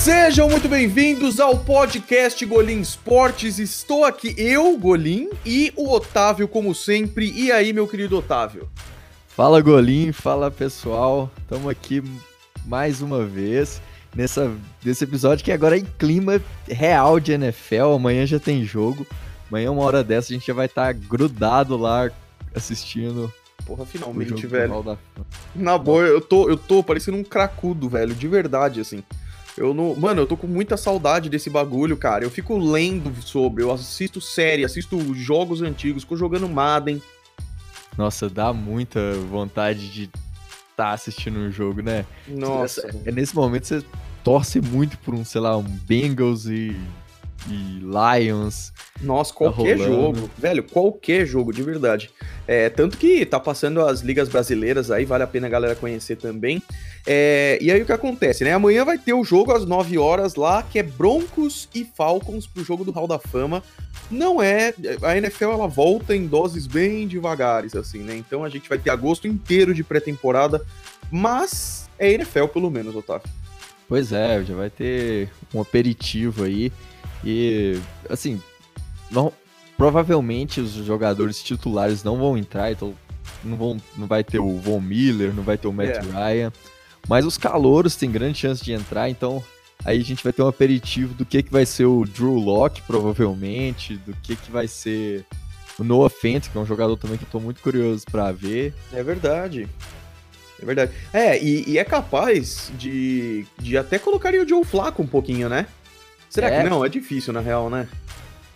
Sejam muito bem-vindos ao podcast Golim Esportes. Estou aqui eu, Golim, e o Otávio, como sempre. E aí, meu querido Otávio? Fala, Golim, fala pessoal. Estamos aqui mais uma vez nessa, nesse episódio que agora é em clima real de NFL. Amanhã já tem jogo. Amanhã, uma hora dessa, a gente já vai estar tá grudado lá assistindo. Porra, finalmente, velho. Da... Na boa, eu tô, eu tô parecendo um cracudo, velho, de verdade, assim. Eu não. Mano, eu tô com muita saudade desse bagulho, cara. Eu fico lendo sobre, eu assisto série, assisto jogos antigos, fico jogando Madden. Nossa, dá muita vontade de estar tá assistindo um jogo, né? Nossa. É nesse momento você torce muito por um, sei lá, um Bengals e e Lions. Nossa, qualquer tá jogo. Velho, qualquer jogo, de verdade. É, tanto que tá passando as ligas brasileiras aí, vale a pena a galera conhecer também. É, e aí o que acontece, né? Amanhã vai ter o jogo às 9 horas lá, que é Broncos e Falcons pro jogo do Hall da Fama. Não é. A NFL ela volta em doses bem devagares, assim, né? Então a gente vai ter agosto inteiro de pré-temporada, mas é NFL pelo menos, Otávio. Pois é, já vai ter um aperitivo aí. E, assim, não, provavelmente os jogadores titulares não vão entrar, então não, vão, não vai ter o Von Miller, não vai ter o Matt é. Ryan. Mas os calouros têm grande chance de entrar, então aí a gente vai ter um aperitivo do que, que vai ser o Drew Locke, provavelmente, do que, que vai ser o Noah Fent, que é um jogador também que eu tô muito curioso para ver. É verdade. É verdade. É, e, e, é capaz de, de até colocar o Joe Flaco um pouquinho, né? Será é. que não? É difícil, na real, né?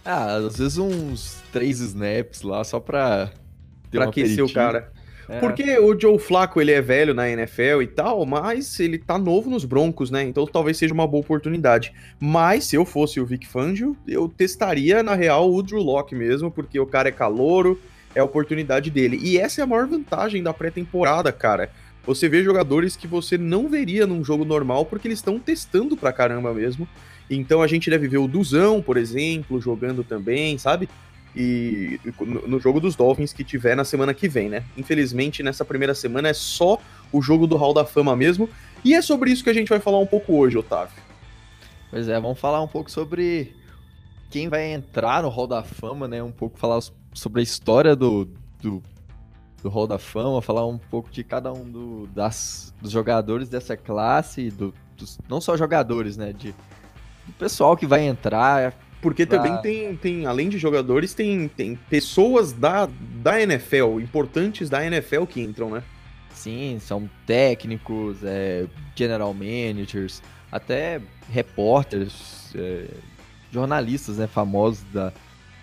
Ah, às vezes uns três snaps lá, só pra... Pra aquecer o cara. É. Porque o Joe Flaco, ele é velho na NFL e tal, mas ele tá novo nos Broncos, né? Então talvez seja uma boa oportunidade. Mas se eu fosse o Vic Fangio, eu testaria, na real, o Drew Locke mesmo, porque o cara é calouro, é a oportunidade dele. E essa é a maior vantagem da pré-temporada, cara. Você vê jogadores que você não veria num jogo normal, porque eles estão testando pra caramba mesmo. Então a gente deve ver o Duzão, por exemplo, jogando também, sabe? E no jogo dos Dolphins que tiver na semana que vem, né? Infelizmente, nessa primeira semana é só o jogo do Hall da Fama mesmo. E é sobre isso que a gente vai falar um pouco hoje, Otávio. Pois é, vamos falar um pouco sobre quem vai entrar no Hall da Fama, né? Um pouco falar sobre a história do, do, do Hall da Fama, falar um pouco de cada um do, das, dos jogadores dessa classe, do, dos, não só jogadores, né? De do pessoal que vai entrar. Porque pra... também tem, tem, além de jogadores, tem, tem pessoas da, da NFL, importantes da NFL que entram, né? Sim, são técnicos, é, general managers, até repórteres, é, jornalistas né, famosos, da,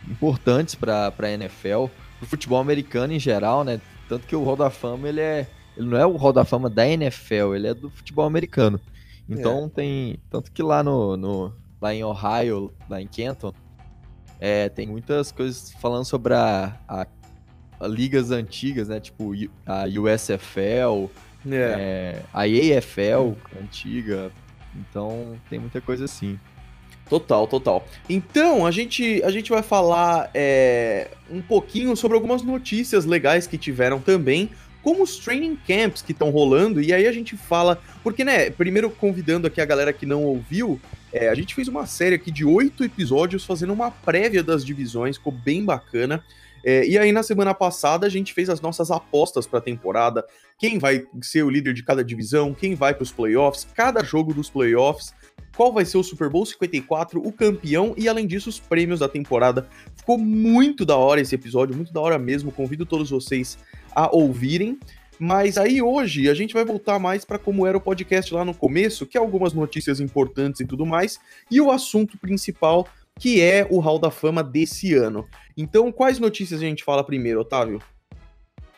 importantes para a NFL, o futebol americano em geral, né? Tanto que o Hall da Fama ele é, ele não é o Hall da Fama da NFL, ele é do futebol americano. Então é. tem. Tanto que lá no, no, lá em Ohio, lá em Kenton, é, tem muitas coisas falando sobre a, a, a ligas antigas, né? Tipo a USFL, é. É, a AFL antiga. Então tem muita coisa assim. Total, total. Então, a gente, a gente vai falar é, um pouquinho sobre algumas notícias legais que tiveram também como os training camps que estão rolando, e aí a gente fala. Porque, né, primeiro convidando aqui a galera que não ouviu, é, a gente fez uma série aqui de oito episódios fazendo uma prévia das divisões, ficou bem bacana. É, e aí, na semana passada, a gente fez as nossas apostas para a temporada. Quem vai ser o líder de cada divisão, quem vai para os playoffs, cada jogo dos playoffs, qual vai ser o Super Bowl 54, o campeão e, além disso, os prêmios da temporada. Ficou muito da hora esse episódio, muito da hora mesmo. Convido todos vocês a ouvirem. Mas aí hoje a gente vai voltar mais para como era o podcast lá no começo, que é algumas notícias importantes e tudo mais, e o assunto principal, que é o Hall da Fama desse ano. Então, quais notícias a gente fala primeiro, Otávio?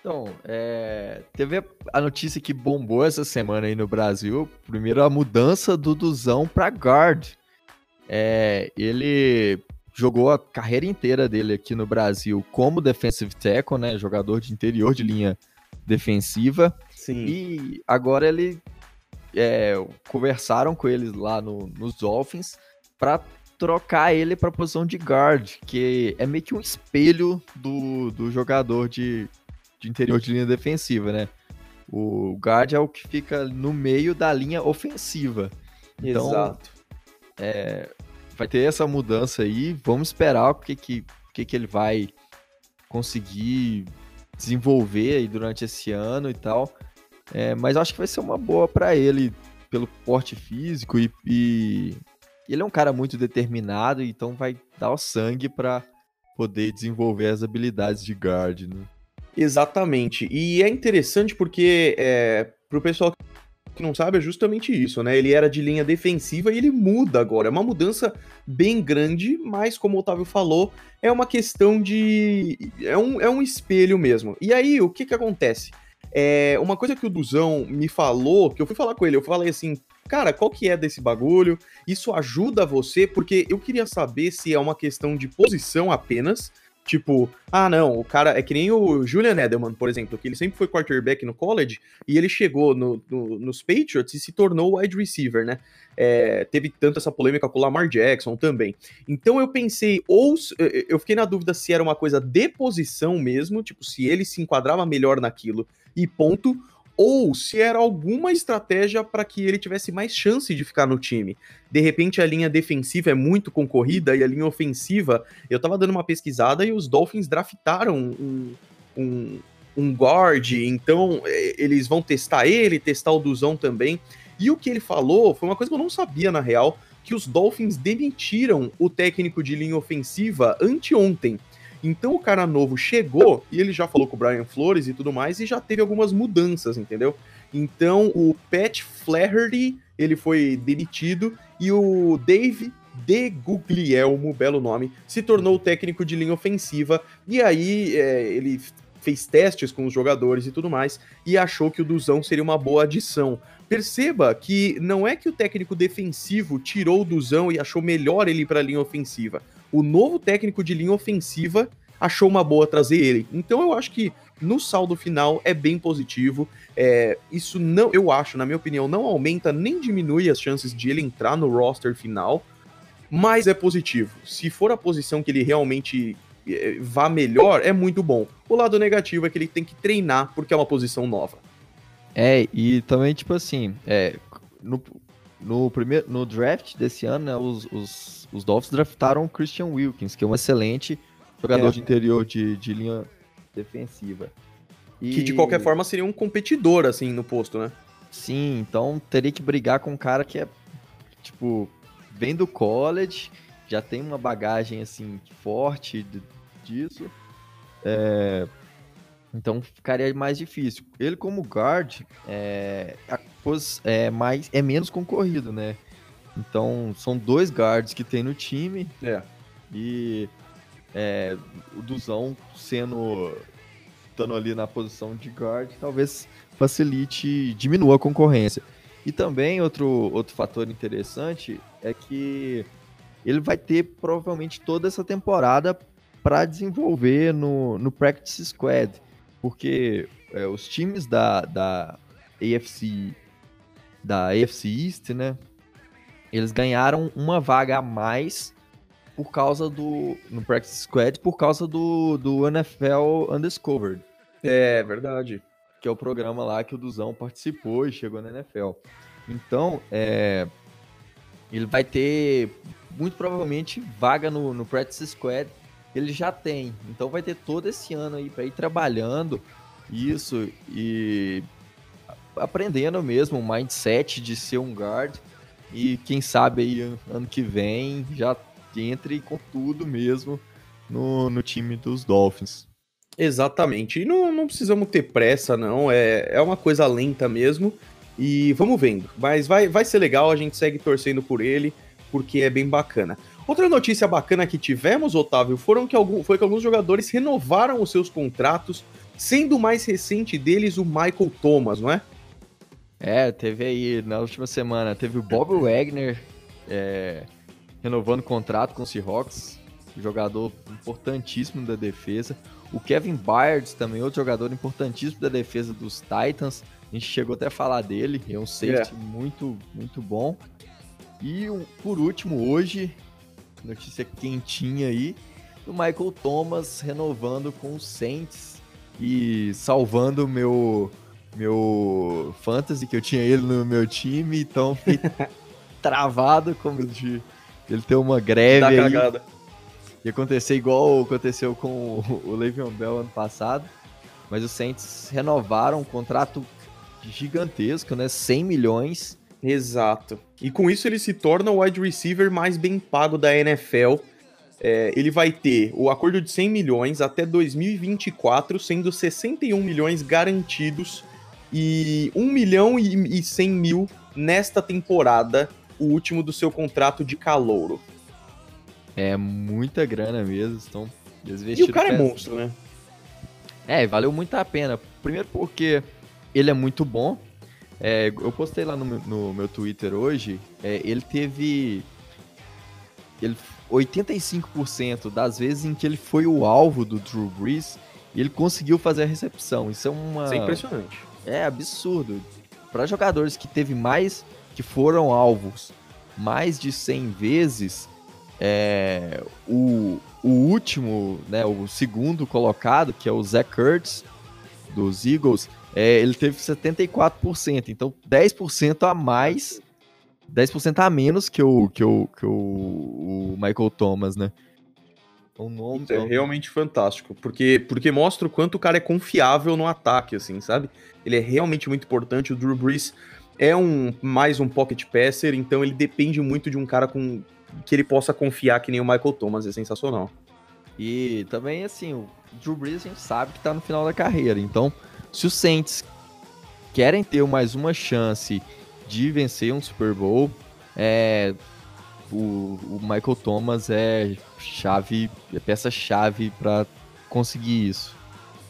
Então, é, teve a notícia que bombou essa semana aí no Brasil. Primeiro, a mudança do Duzão para guard. É, ele jogou a carreira inteira dele aqui no Brasil como defensive tackle, né? Jogador de interior de linha defensiva. Sim. E agora ele é, conversaram com eles lá no, nos Dolphins para trocar ele para posição de guard, que é meio que um espelho do, do jogador de, de interior de linha defensiva, né? O guard é o que fica no meio da linha ofensiva. Então, Exato. é, vai ter essa mudança aí. Vamos esperar o que, que, que, que ele vai conseguir desenvolver aí durante esse ano e tal. É, mas acho que vai ser uma boa para ele pelo porte físico e, e, ele é um cara muito determinado, então vai dar o sangue para poder desenvolver as habilidades de guard, né? Exatamente. E é interessante porque é, pro pessoal que não sabe é justamente isso, né? Ele era de linha defensiva e ele muda agora. É uma mudança bem grande, mas como o Otávio falou, é uma questão de. É um, é um espelho mesmo. E aí, o que que acontece? É, uma coisa que o Duzão me falou, que eu fui falar com ele, eu falei assim, cara, qual que é desse bagulho? Isso ajuda você? Porque eu queria saber se é uma questão de posição apenas, Tipo, ah, não, o cara é que nem o Julian Edelman, por exemplo, que ele sempre foi quarterback no college e ele chegou no, no, nos Patriots e se tornou wide receiver, né? É, teve tanto essa polêmica com o Lamar Jackson também. Então eu pensei, ou eu fiquei na dúvida se era uma coisa de posição mesmo, tipo, se ele se enquadrava melhor naquilo e ponto, ou se era alguma estratégia para que ele tivesse mais chance de ficar no time. De repente a linha defensiva é muito concorrida e a linha ofensiva, eu tava dando uma pesquisada e os Dolphins draftaram um, um, um guard, então é, eles vão testar ele, testar o Duzão também. E o que ele falou foi uma coisa que eu não sabia na real, que os Dolphins demitiram o técnico de linha ofensiva anteontem. Então o cara novo chegou e ele já falou com o Brian Flores e tudo mais e já teve algumas mudanças, entendeu? Então o Pat Flaherty, ele foi demitido e o Dave de Guglielmo, belo nome, se tornou o técnico de linha ofensiva e aí é, ele fez testes com os jogadores e tudo mais e achou que o Duzão seria uma boa adição. Perceba que não é que o técnico defensivo tirou o Duzão e achou melhor ele para a linha ofensiva o novo técnico de linha ofensiva achou uma boa trazer ele. Então eu acho que no saldo final é bem positivo. É, isso não, eu acho, na minha opinião, não aumenta nem diminui as chances de ele entrar no roster final, mas é positivo. Se for a posição que ele realmente é, vá melhor, é muito bom. O lado negativo é que ele tem que treinar porque é uma posição nova. É, e também, tipo assim, é, no, no, primeiro, no draft desse ano, né, os, os, os Dolphins draftaram o Christian Wilkins, que é um excelente jogador é. de interior de, de linha defensiva. E... Que de qualquer forma seria um competidor, assim, no posto, né? Sim, então teria que brigar com um cara que é, tipo, vem do college, já tem uma bagagem, assim, forte disso. É, então ficaria mais difícil. Ele como guard é, é, mais, é menos concorrido, né? Então são dois guards que tem no time. É. E é, o Duzão sendo estando ali na posição de guard, talvez facilite, diminua a concorrência. E também outro, outro fator interessante é que ele vai ter provavelmente toda essa temporada para desenvolver no, no Practice Squad porque é, os times da, da AFC da AFC East, né? Eles ganharam uma vaga a mais por causa do no practice squad por causa do, do NFL Undiscovered. É verdade. Que é o programa lá que o Duzão participou e chegou na NFL. Então, é, ele vai ter muito provavelmente vaga no, no practice squad ele já tem. Então vai ter todo esse ano aí para ir trabalhando isso e aprendendo mesmo o mindset de ser um guard e quem sabe aí ano que vem já entre com tudo mesmo no, no time dos Dolphins. Exatamente. E não, não precisamos ter pressa, não. É, é uma coisa lenta mesmo. E vamos vendo. Mas vai, vai ser legal, a gente segue torcendo por ele, porque é bem bacana. Outra notícia bacana que tivemos, Otávio, foram que algum, foi que alguns jogadores renovaram os seus contratos, sendo o mais recente deles o Michael Thomas, não é? É, teve aí na última semana, teve o Bob Wagner é, renovando o contrato com o Seahawks, jogador importantíssimo da defesa. O Kevin Byard também, outro jogador importantíssimo da defesa dos Titans. A gente chegou até a falar dele, é um safety é. muito, muito bom. E por último, hoje, notícia quentinha aí, do Michael Thomas renovando com o Saints e salvando meu meu fantasy que eu tinha ele no meu time, então fiquei travado com medo de ele ter uma greve aí. cagada. E acontecer igual aconteceu com o, o Le'Veon Bell ano passado. Mas os Saints renovaram um contrato gigantesco, né? 100 milhões. Exato. E com isso ele se torna o wide receiver mais bem pago da NFL. É, ele vai ter o acordo de 100 milhões até 2024, sendo 61 milhões garantidos e 1 milhão e, e 100 mil nesta temporada, o último do seu contrato de calouro. É muita grana mesmo. Então, eles E o cara é monstro, né? É, valeu muito a pena. Primeiro porque ele é muito bom. É, eu postei lá no, meu- no meu Twitter hoje. é, ele teve. Ele, 85% das vezes em que ele foi o alvo do Drew Brees, ele conseguiu fazer a recepção. Isso é uma. Isso é impressionante. É absurdo. Para jogadores que teve mais, que foram alvos mais de 100 vezes, é, o, o último, né, o segundo colocado, que é o Zach Kurtz, dos Eagles, é, ele teve 74%. Então, 10% a mais, 10% a menos que o, que o, que o, o Michael Thomas, né? O nome, Isso é realmente fantástico, porque, porque mostra o quanto o cara é confiável no ataque, assim, sabe? Ele é realmente muito importante. O Drew Brees é um mais um pocket passer, então ele depende muito de um cara com que ele possa confiar que nem o Michael Thomas, é sensacional. E também, assim, o Drew Brees a gente sabe que tá no final da carreira. Então, se os Saints querem ter mais uma chance de vencer um Super Bowl, é, o, o Michael Thomas é chave, é peça-chave para conseguir isso.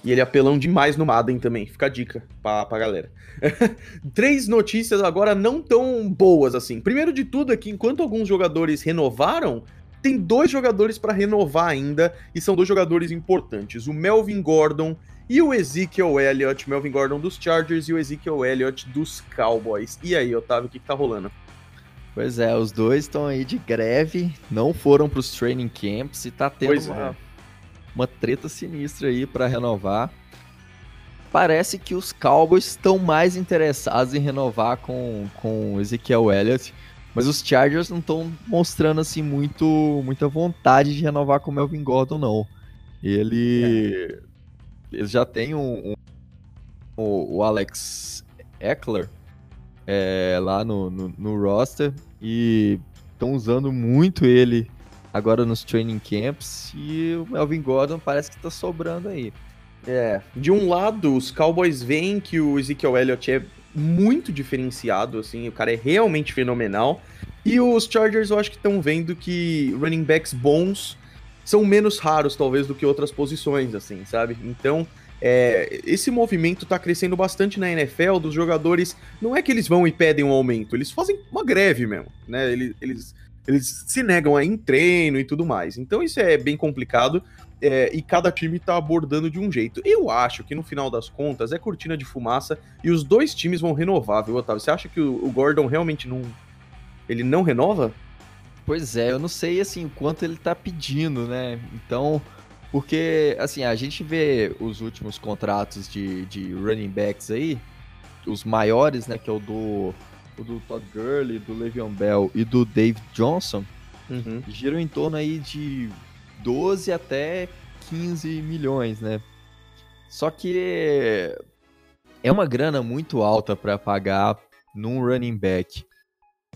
E ele é apelão demais no Madden também, fica a dica pra, pra galera. Três notícias agora não tão boas assim. Primeiro de tudo é que enquanto alguns jogadores renovaram, tem dois jogadores pra renovar ainda, e são dois jogadores importantes, o Melvin Gordon e o Ezekiel Elliott, Melvin Gordon dos Chargers e o Ezekiel Elliott dos Cowboys. E aí, Otávio, o que, que tá rolando? Pois é, os dois estão aí de greve, não foram para os training camps e tá tendo Pois uma, é. uma treta sinistra aí para renovar. Parece que os Cowboys estão mais interessados em renovar com, com o Ezekiel Elliott, mas os Chargers não estão mostrando assim muito muita vontade de renovar com o Melvin Gordon não. Ele eles já tem um, um- o, o Alex Eckler é, lá no, no, no roster e estão usando muito ele agora nos training camps e o Melvin Gordon parece que tá sobrando aí. É, de um lado, os Cowboys veem que o Ezekiel Elliott é muito diferenciado, assim, o cara é realmente fenomenal. E os Chargers eu acho que estão vendo que running backs bons são menos raros, talvez, do que outras posições, assim, sabe? Então, é, esse movimento tá crescendo bastante na NFL dos jogadores. Não é que eles vão e pedem um aumento, eles fazem uma greve mesmo, né? Eles, eles, eles se negam a ir em treino e tudo mais. Então, isso é bem complicado. É, e cada time tá abordando de um jeito. Eu acho que no final das contas é cortina de fumaça e os dois times vão renovar, viu, Otávio? Você acha que o, o Gordon realmente não. Ele não renova? Pois é, eu não sei assim o quanto ele tá pedindo, né? Então, porque assim, a gente vê os últimos contratos de, de running backs aí, os maiores, né, que é o do o do Todd Gurley, do Le'Veon Bell e do Dave Johnson, Uhum. giram em torno aí de 12 até 15 milhões, né? Só que é uma grana muito alta para pagar num running back.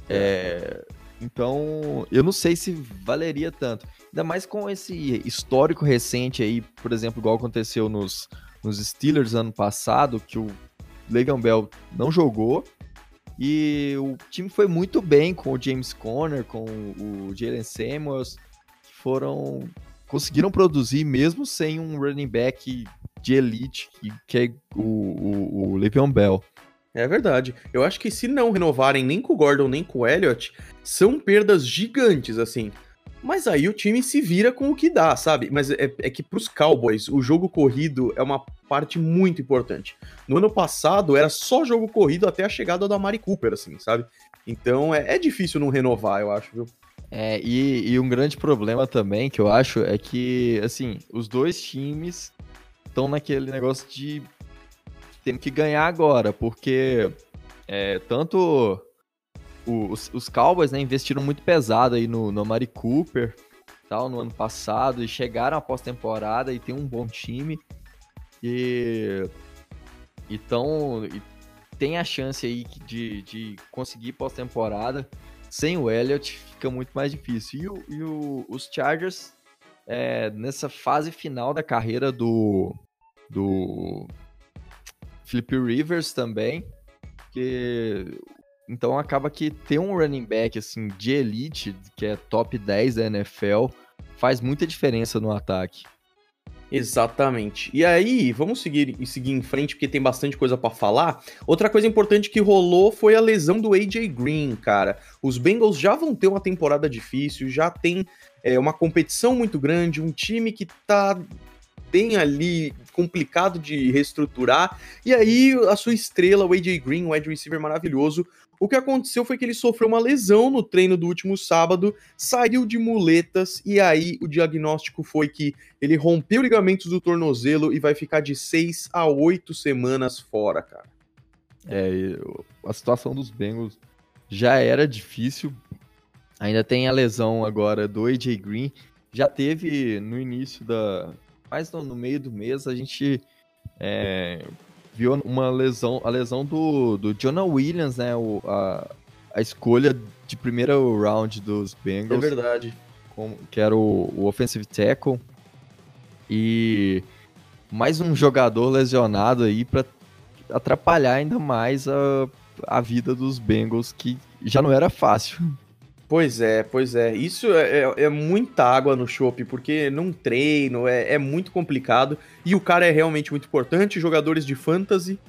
É, então, eu não sei se valeria tanto. Ainda mais com esse histórico recente aí, por exemplo, igual aconteceu nos, nos Steelers ano passado, que o Le'Veon Bell não jogou e o time foi muito bem com o James Conner, com o Jalen Samuels, que foram conseguiram produzir mesmo sem um running back de elite que, é o, o, o Le'Veon Bell. É verdade. Eu acho que se não renovarem nem com o Gordon nem com o Elliott, são perdas gigantes, assim. Mas aí o time se vira com o que dá, sabe? Mas é, é que pros Cowboys, o jogo corrido é uma parte muito importante. No ano passado era só jogo corrido até a chegada da Mari Cooper, assim, sabe? Então é, é difícil não renovar, eu acho, viu? É, e, e um grande problema também que eu acho é que, assim, os dois times estão naquele negócio de temos que ganhar agora, porque é, tanto os, os Cowboys né, investiram muito pesado aí no, no Mari Cooper tal, no ano passado e chegaram à pós-temporada e tem um bom time. E então e tem a chance aí de, de conseguir pós-temporada. Sem o Elliott fica muito mais difícil. E, o, e o, os Chargers, é, nessa fase final da carreira do, do Philip Rivers também, que então acaba que ter um running back assim de elite, que é top 10 da NFL, faz muita diferença no ataque. Exatamente. E aí, vamos seguir e seguir em frente porque tem bastante coisa para falar. Outra coisa importante que rolou foi a lesão do AJ Green, cara. Os Bengals já vão ter uma temporada difícil, já tem é, uma competição muito grande, um time que tá bem ali complicado de reestruturar. E aí, a sua estrela, o AJ Green, um wide receiver maravilhoso, o que aconteceu foi que ele sofreu uma lesão no treino do último sábado, saiu de muletas e aí o diagnóstico foi que ele rompeu ligamentos do tornozelo e vai ficar de 6 a 8 semanas fora, cara. É, a situação dos Bengals já era difícil. Ainda tem a lesão agora do AJ Green. Já teve no início da. Mais no, meio do mês, a gente é, viu uma lesão, a lesão do, do Jonah Williams, né? O, a, a escolha de primeiro round dos Bengals. É verdade. Com, que era o, o offensive tackle. E mais um jogador lesionado aí para atrapalhar ainda mais a, a vida dos Bengals, que já não era fácil. Pois é, pois é. Isso é, é, é muita água no chopp, porque num treino é, é muito complicado e o cara é realmente muito importante. Jogadores de fantasy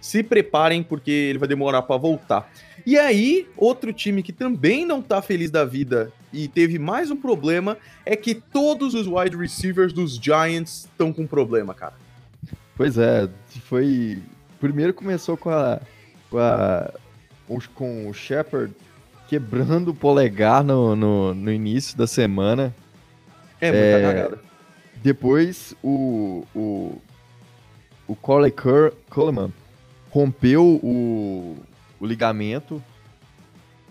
se preparem porque ele vai demorar para voltar. E aí, outro time que também não tá feliz da vida e teve mais um problema é que todos os wide receivers dos Giants estão com problema, cara. Pois é, foi. Primeiro começou com a. com, a, com o Shepard quebrando o polegar no, no, no início da semana. É, muita é, cagada. Depois o, o, o Corley Coleman rompeu o, o ligamento.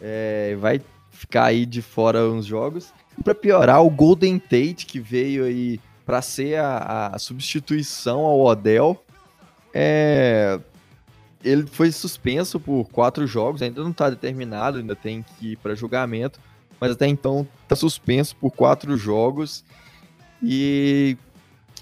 É, vai ficar aí de fora uns jogos. Para piorar, o Golden Tate, que veio aí para ser a, a, substituição ao Odell, é, ele foi suspenso por quatro jogos, ainda não está determinado, ainda tem que ir para julgamento, mas até então está suspenso por quatro jogos e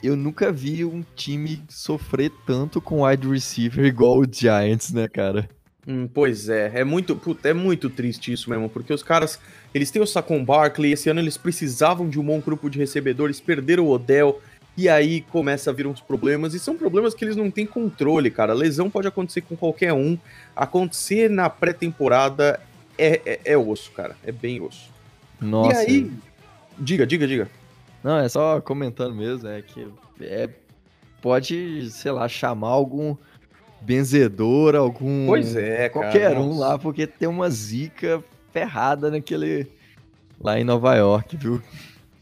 eu nunca vi um time sofrer tanto com wide receiver igual o Giants, né, cara? Hum, pois é, é muito, puta, é muito triste isso mesmo, porque os caras, eles têm o Saquon Barkley, esse ano eles precisavam de um bom grupo de recebedores, perderam o Odell, e aí começa a vir uns problemas, e são problemas que eles não têm controle, cara. Lesão pode acontecer com qualquer um. Acontecer na pré-temporada é, é, é, osso, cara. É bem osso. Nossa. E aí. Diga, diga, diga. Não, é só comentando mesmo, é que é, pode, sei lá, chamar algum benzedor, algum. Pois é, Qualquer cara, um lá, porque tem uma zica ferrada naquele. Lá em Nova York, viu?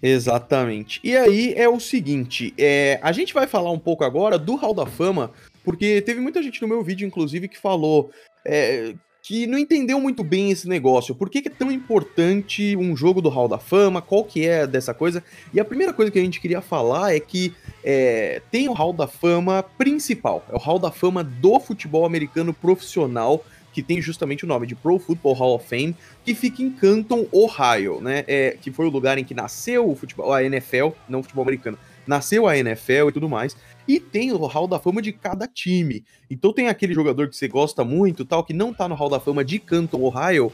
Exatamente. E aí é o seguinte, é, a gente vai falar um pouco agora do Hall da Fama, porque teve muita gente no meu vídeo, inclusive, que falou é, que não entendeu muito bem esse negócio. Por que, que, é tão importante um jogo do Hall da Fama? Qual que é dessa coisa? E a primeira coisa que a gente queria falar é que é, tem o Hall da Fama principal, é o Hall da Fama do futebol americano profissional, que tem justamente o nome de Pro Football Hall of Fame, que fica em Canton, Ohio, né? É, que foi o lugar em que nasceu o futebol, a NFL, não o futebol americano, nasceu a NFL e tudo mais. E tem o Hall da Fama de cada time. Então tem aquele jogador que você gosta muito, tal, que não tá no Hall da Fama de Canton, Ohio,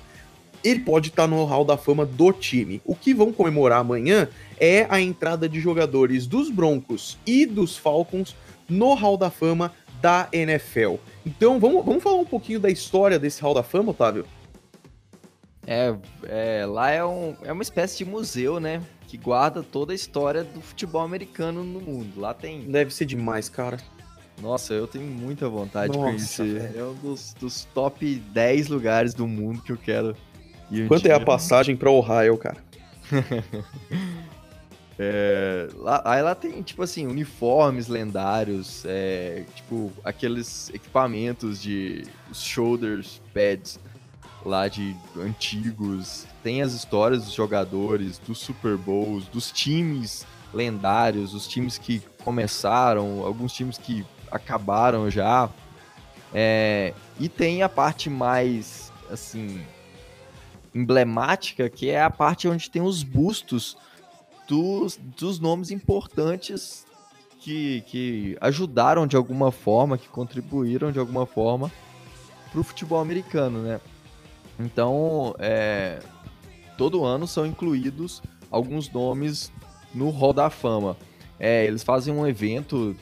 ele pode estar tá no Hall da Fama do time. O que vão comemorar amanhã é a entrada de jogadores dos Broncos e dos Falcons no Hall da Fama da NFL. Então, vamos, vamos falar um pouquinho da história desse Hall da Fama, Otávio? É, é, lá é, um, é uma espécie de museu, né? Que guarda toda a história do futebol americano no mundo. Lá tem. Deve ser demais, cara. Nossa, eu tenho muita vontade Nossa, de conhecer. Velho. É um dos, dos, top 10 lugares do mundo que eu quero ir. Quanto é a passagem para Ohio, cara? É, lá, aí lá tem, tipo assim, uniformes lendários, é, tipo, aqueles equipamentos de shoulders pads lá de antigos, tem as histórias dos jogadores, dos Super Bowls, dos times lendários, os times que começaram, alguns times que acabaram já. É, e tem a parte mais, assim, emblemática, que é a parte onde tem os bustos dos, dos nomes importantes que, que ajudaram de alguma forma, que contribuíram de alguma forma para o futebol americano, né? Então, é, todo ano são incluídos alguns nomes no Hall da Fama. É, eles fazem um evento,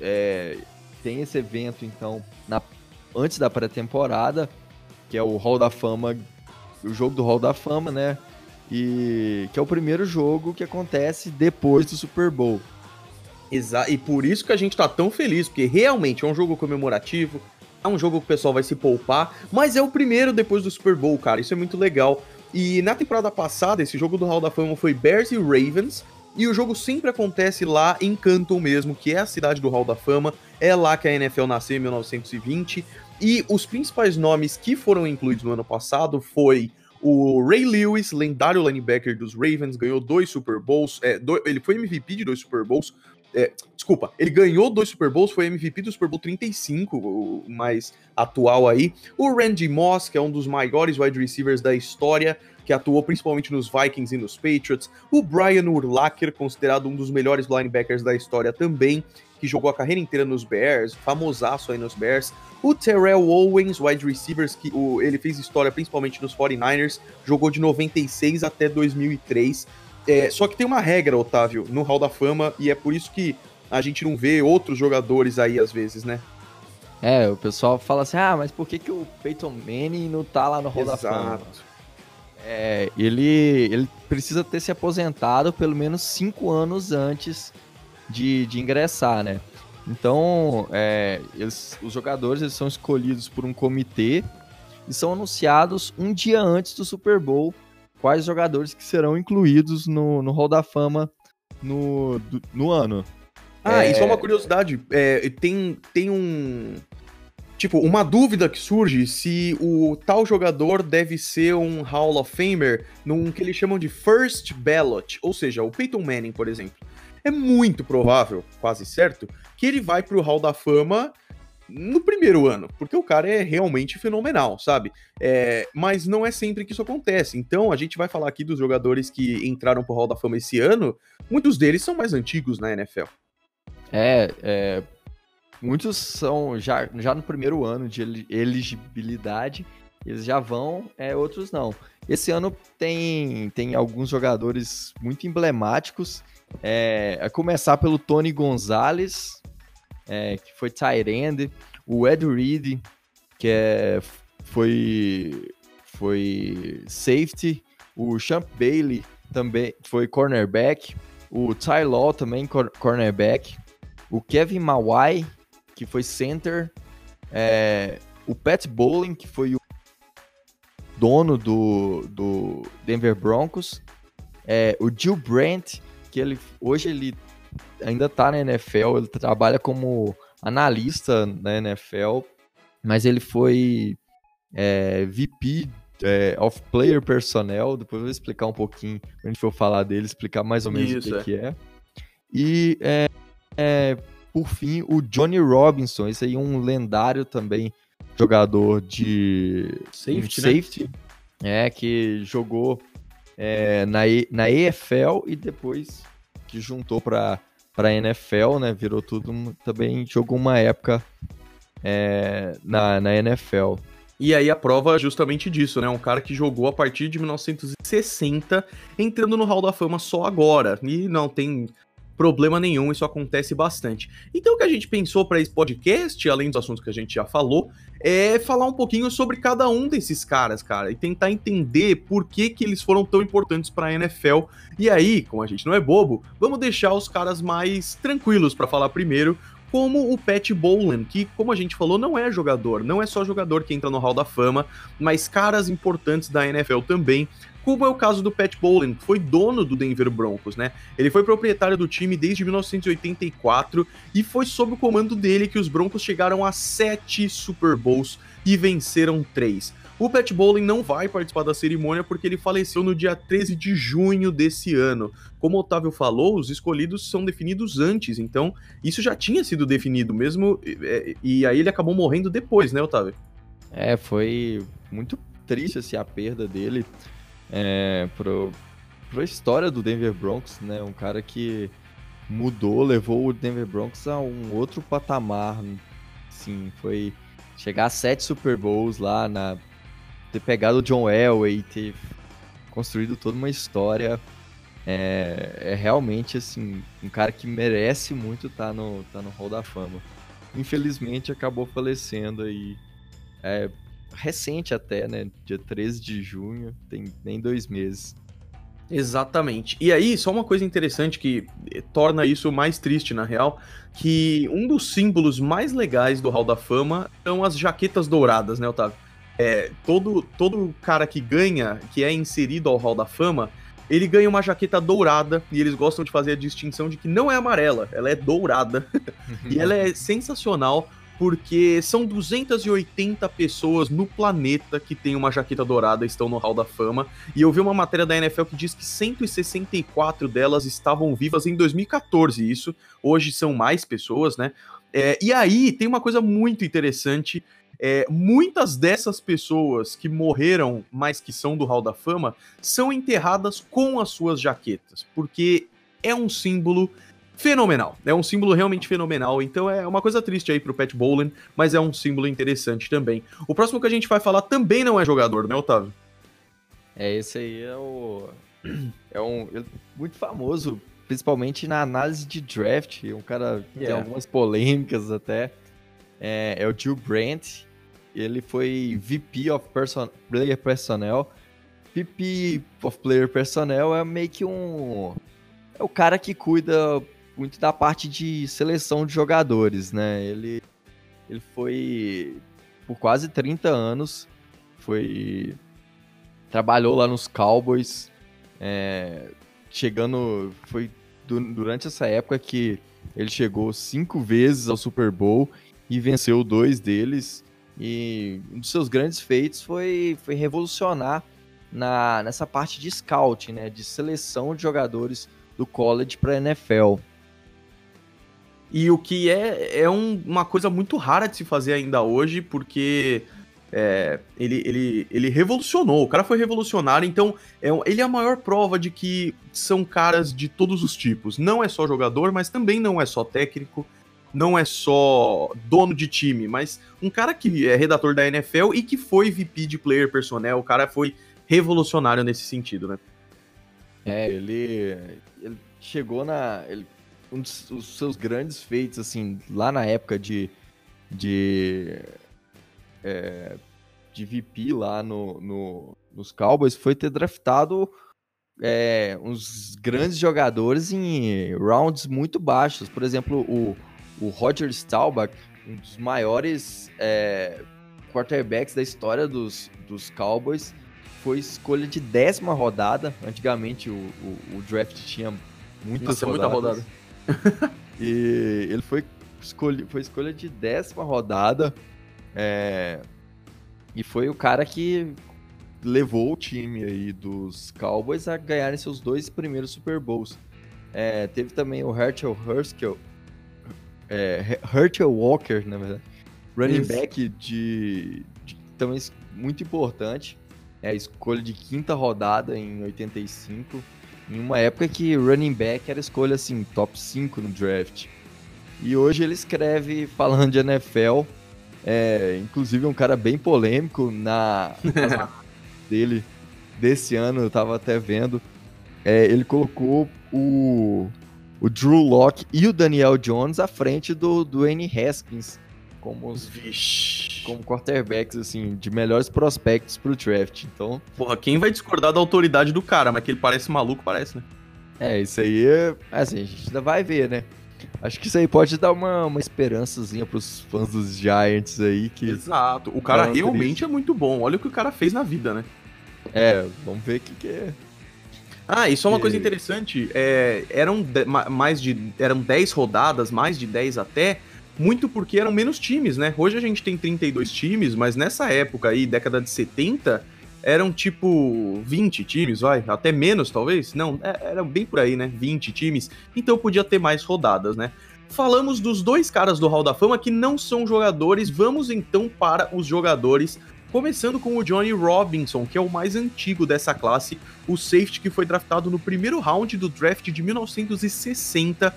é, tem esse evento então na, antes da pré-temporada, que é o Hall da Fama, o jogo do Hall da Fama, né? Que é o primeiro jogo que acontece depois do Super Bowl. Exato, e por isso que a gente tá tão feliz, porque realmente é um jogo comemorativo, é um jogo que o pessoal vai se poupar, mas é o primeiro depois do Super Bowl, cara. Isso é muito legal. E na temporada passada, esse jogo do Hall da Fama foi Bears e Ravens. E o jogo sempre acontece lá em Canton mesmo, que é a cidade do Hall da Fama. É lá que a NFL nasceu em 1920. E os principais nomes que foram incluídos no ano passado foi o Ray Lewis, lendário linebacker dos Ravens, ganhou dois Super Bowls. É, do, ele foi MVP de dois Super Bowls. É, desculpa, ele ganhou dois Super Bowls, foi MVP do Super Bowl 35, o mais atual aí. O Randy Moss, que é um dos maiores wide receivers da história, que atuou principalmente nos Vikings e nos Patriots. O Brian Urlacher, considerado um dos melhores linebackers da história também, que jogou a carreira inteira nos Bears, famosaço aí nos Bears. O Terrell Owens, wide receivers, que o, ele fez história principalmente nos 49ers, jogou de 96 até 2003 é, só que tem uma regra, Otávio, no Hall da Fama, e é por isso que a gente não vê outros jogadores aí às vezes, né? É, o pessoal fala assim, ah, mas por que, que o Peyton Manning não tá lá no Hall Exato. da Fama? É, ele, ele precisa ter se aposentado pelo menos cinco anos antes de, de ingressar, né? Então, é, eles, os jogadores eles são escolhidos por um comitê e são anunciados um dia antes do Super Bowl quais jogadores que serão incluídos no, no Hall da Fama no, do, no ano. Ah, é... e só uma curiosidade, é, tem, tem um... Tipo, uma dúvida que surge se o tal jogador deve ser um Hall of Famer num que eles chamam de First Ballot, ou seja, o Peyton Manning, por exemplo. É muito provável, quase certo, que ele vai pro Hall da Fama no primeiro ano, porque o cara é realmente fenomenal, sabe? É, mas não é sempre que isso acontece. Então, a gente vai falar aqui dos jogadores que entraram pro Hall da Fama esse ano, muitos deles são mais antigos na NFL. É, é muitos são já, já no primeiro ano de elegibilidade, eles já vão, é, outros não. Esse ano tem, tem alguns jogadores muito emblemáticos, é, a começar pelo Tony Gonzalez, é, que foi Tyrande, o Ed Reed, que é, foi, foi safety, o Champ Bailey também foi cornerback, o Ty Law também cornerback, o Kevin Mawai, que foi center, é, o Pat Bowling, que foi o dono do, do Denver Broncos, é, o Jill Brandt, que ele hoje ele ainda tá na NFL, ele trabalha como analista na NFL, mas ele foi é, VP é, of Player Personnel, depois eu vou explicar um pouquinho, quando a gente for falar dele, explicar mais ou menos Isso, o que é. que é. E, é, é, por fim, o Johnny Robinson, esse aí é um lendário também, jogador de safety, né? safety né? é, que jogou é, na, na EFL e depois que juntou para para NFL, né? Virou tudo também jogou uma época é, na, na NFL. E aí a prova é justamente disso, né? Um cara que jogou a partir de 1960, entrando no Hall da Fama só agora. E não tem problema nenhum, isso acontece bastante. Então o que a gente pensou para esse podcast, além dos assuntos que a gente já falou, é falar um pouquinho sobre cada um desses caras, cara, e tentar entender por que que eles foram tão importantes para a NFL. E aí, como a gente não é bobo, vamos deixar os caras mais tranquilos para falar primeiro, como o Pat Bowlen, que, como a gente falou, não é jogador, não é só jogador que entra no Hall da Fama, mas caras importantes da NFL também como é o caso do Pat Bowlen, que foi dono do Denver Broncos, né? Ele foi proprietário do time desde 1984 e foi sob o comando dele que os Broncos chegaram a sete Super Bowls e venceram três. O Pat Bowlen não vai participar da cerimônia porque ele faleceu no dia 13 de junho desse ano. Como o Otávio falou, os escolhidos são definidos antes, então isso já tinha sido definido mesmo, e, e aí ele acabou morrendo depois, né, Otávio? É, foi muito triste assim, a perda dele é, pro, pro história do Denver Broncos, né? Um cara que mudou, levou o Denver Broncos a um outro patamar. Sim, foi chegar a sete Super Bowls lá, na, ter pegado o John Elway, ter construído toda uma história. É, é realmente assim um cara que merece muito estar tá no, tá no Hall da Fama. Infelizmente acabou falecendo aí. É, recente até, né? Dia 13 de junho, tem nem dois meses. Exatamente. E aí, só uma coisa interessante que torna isso mais triste, na real, que um dos símbolos mais legais do Hall da Fama são as jaquetas douradas, né, Otávio? É, todo, todo cara que ganha, que é inserido ao Hall da Fama, ele ganha uma jaqueta dourada e eles gostam de fazer a distinção de que não é amarela, ela é dourada. e ela é sensacional porque são 280 pessoas no planeta que tem uma jaqueta dourada estão no Hall da Fama. E eu vi uma matéria da NFL que diz que 164 delas estavam vivas em 2014. Isso hoje são mais pessoas, né? É, e aí tem uma coisa muito interessante. É, muitas dessas pessoas que morreram, mas que são do Hall da Fama, são enterradas com as suas jaquetas, porque é um símbolo fenomenal. É um símbolo realmente fenomenal. Então é uma coisa triste aí pro Pat Bowlen, mas é um símbolo interessante também. O próximo que a gente vai falar também não é jogador, né, Otávio? É, esse aí é o. É um. É muito famoso, principalmente na análise de draft. Um cara que yeah. tem algumas polêmicas até. É, é o Jill Brandt. Ele foi VP of Person Player Personnel. VP of Player Personnel é meio que um. É o cara que cuida muito da parte de seleção de jogadores, né? Ele, ele foi por quase 30 anos, foi trabalhou lá nos Cowboys, é, chegando, foi durante essa época que ele chegou cinco vezes ao Super Bowl e venceu dois deles. E um dos seus grandes feitos foi, foi revolucionar na, nessa parte de scouting, né, de seleção de jogadores do college para NFL. E o que é, é um, uma coisa muito rara de se fazer ainda hoje, porque é, ele, ele, ele revolucionou. O cara foi revolucionário, então é, ele é a maior prova de que são caras de todos os tipos. Não é só jogador, mas também não é só técnico, não é só dono de time, mas um cara que é redator da NFL e que foi VP de player personnel. O cara foi revolucionário nesse sentido, né? É, ele, ele chegou na. Ele um dos, dos seus grandes feitos, assim, lá na época de. de. É, de VP lá no, no, nos Cowboys foi ter draftado é, uns grandes jogadores em rounds muito baixos. Por exemplo, o, o Roger Staubach, um dos maiores é, quarterbacks da história dos, dos Cowboys, foi escolha de décima rodada. Antigamente o, o, o draft tinha muitas Nossa, rodadas. Muita rodada. e ele foi, escolhi, foi escolha de décima rodada. É, e foi o cara que levou o time aí dos Cowboys a ganharem seus dois primeiros Super Bowls. É, teve também o Herschel Hurskill, é, Herschel Walker, na verdade, running Isso. back de, de, também muito importante. É a escolha de quinta rodada em 85 em uma época que running back era escolha assim, top 5 no draft. E hoje ele escreve falando de NFL, é, inclusive um cara bem polêmico na dele desse ano, eu tava até vendo. É, ele colocou o, o Drew Locke e o Daniel Jones à frente do, do N. Haskins como, os, como quarterbacks, assim, de melhores prospectos pro draft. Então. Porra, quem vai discordar da autoridade do cara? Mas que ele parece maluco, parece, né? É, isso aí é. Assim, a gente ainda vai ver, né? Acho que isso aí pode dar uma, uma esperançazinha pros fãs dos Giants aí. Que Exato. O cara realmente é muito bom. Olha o que o cara fez na vida, né? É, vamos ver o que, que é. Ah, e só uma coisa interessante, é, eram de, mais de eram 10 rodadas, mais de 10 até, muito porque eram menos times, né? Hoje a gente tem 32 times, mas nessa época aí, década de 70, eram tipo 20 times, vai, até menos talvez. Não, é, era bem por aí, né? 20 times. Então podia ter mais rodadas, né? Falamos dos dois caras do Hall da Fama que não são jogadores. Vamos então para os jogadores. Começando com o Johnny Robinson, que é o mais antigo dessa classe, o safety que foi draftado no primeiro round do draft de 1960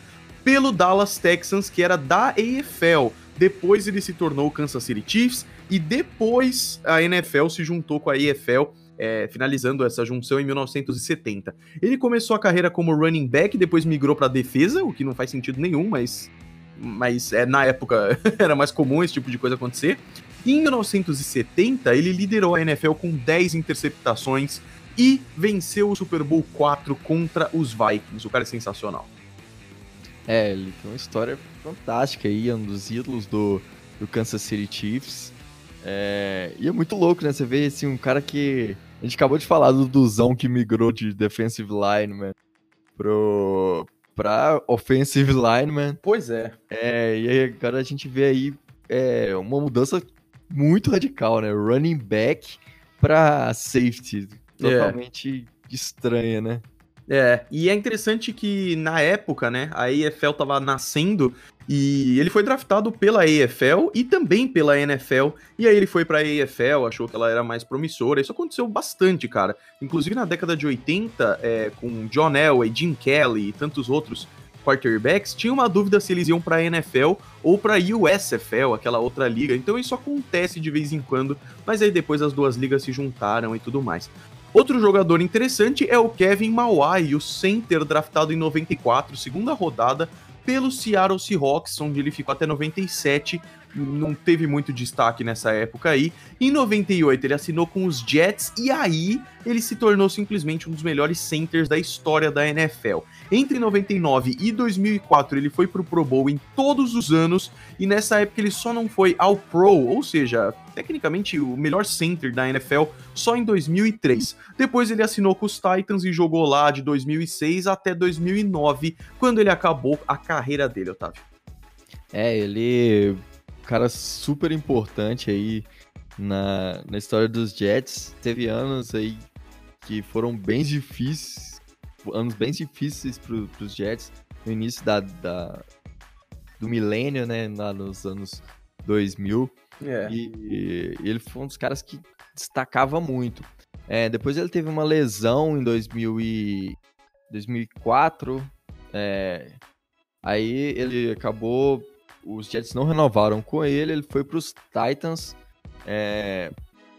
pelo Dallas Texans, que era da AFL. Depois ele se tornou o Kansas City Chiefs e depois a NFL se juntou com a AFL é, finalizando essa junção em 1970. Ele começou a carreira como running back, depois migrou para defesa, o que não faz sentido nenhum, mas, mas é, na época era mais comum esse tipo de coisa acontecer. E em 1970, ele liderou a NFL com 10 interceptações e venceu o Super Bowl 4 contra os Vikings. O cara é sensacional. É, ele tem uma história fantástica aí, é um dos ídolos do, do Kansas City Chiefs. É, e é muito louco, né? Você vê assim, um cara que a gente acabou de falar do Duzão que migrou de defensive lineman pro, pra offensive lineman. Pois é. É, e aí agora a gente vê aí é, uma mudança muito radical, né? Running back pra safety. É. Totalmente estranha, né? É, e é interessante que na época, né, a EFL tava nascendo e ele foi draftado pela EFL e também pela NFL. E aí ele foi pra EFL, achou que ela era mais promissora. Isso aconteceu bastante, cara. Inclusive na década de 80, é, com John Elway, Jim Kelly e tantos outros quarterbacks, tinha uma dúvida se eles iam pra NFL ou pra USFL, aquela outra liga. Então isso acontece de vez em quando, mas aí depois as duas ligas se juntaram e tudo mais. Outro jogador interessante é o Kevin Mawai, o center draftado em 94, segunda rodada, pelo Seattle Seahawks, onde ele ficou até 97, não teve muito destaque nessa época aí. Em 98 ele assinou com os Jets e aí ele se tornou simplesmente um dos melhores centers da história da NFL. Entre 99 e 2004 ele foi pro Pro Bowl em todos os anos e nessa época ele só não foi ao Pro, ou seja, tecnicamente o melhor center da NFL só em 2003. Depois ele assinou com os Titans e jogou lá de 2006 até 2009, quando ele acabou a carreira dele, Otávio. É, ele cara super importante aí na, na história dos Jets. Teve anos aí que foram bem difíceis, anos bem difíceis para os Jets no início da, da, do milênio, né, lá nos anos 2000. É. E, e, ele foi um dos caras que destacava muito. É, depois ele teve uma lesão em 2000 e 2004. É, aí ele acabou os Jets não renovaram com ele, ele foi para os Titans é,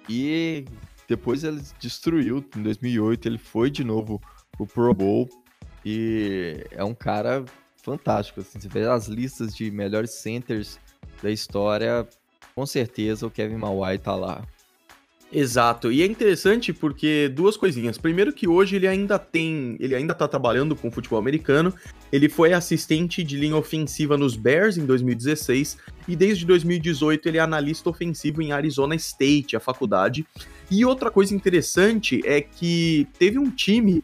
e depois ele destruiu. Em 2008 ele foi de novo o Pro Bowl e é um cara fantástico. Assim, você vê as listas de melhores centers da história, com certeza o Kevin Mawai tá lá. Exato, e é interessante porque duas coisinhas. Primeiro que hoje ele ainda tem, ele ainda tá trabalhando com futebol americano. Ele foi assistente de linha ofensiva nos Bears em 2016 e desde 2018 ele é analista ofensivo em Arizona State, a faculdade. E outra coisa interessante é que teve um time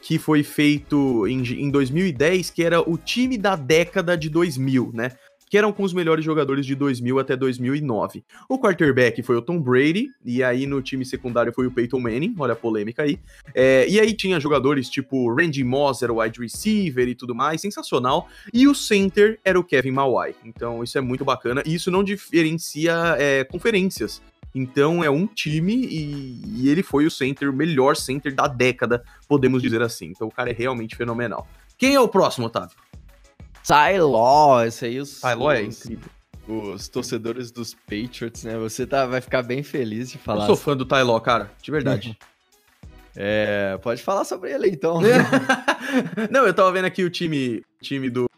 que foi feito em, em 2010 que era o time da década de 2000, né? Que eram com os melhores jogadores de 2000 até 2009. O quarterback foi o Tom Brady, e aí no time secundário foi o Peyton Manning, olha a polêmica aí. É, e aí tinha jogadores tipo Randy Moss, era o wide receiver e tudo mais, sensacional. E o center era o Kevin Mawai. Então isso é muito bacana, e isso não diferencia é, conferências. Então é um time e, e, ele foi o center, o melhor center da década, podemos dizer assim. Então o cara é realmente fenomenal. Quem é o próximo, Otávio? Law, esse aí os, Law é incrível. Os torcedores dos Patriots, né? Você tá, vai ficar bem feliz de falar. Eu sou fã do Law, cara, de verdade. é, pode falar sobre ele então. Não, eu tava vendo aqui o time, time do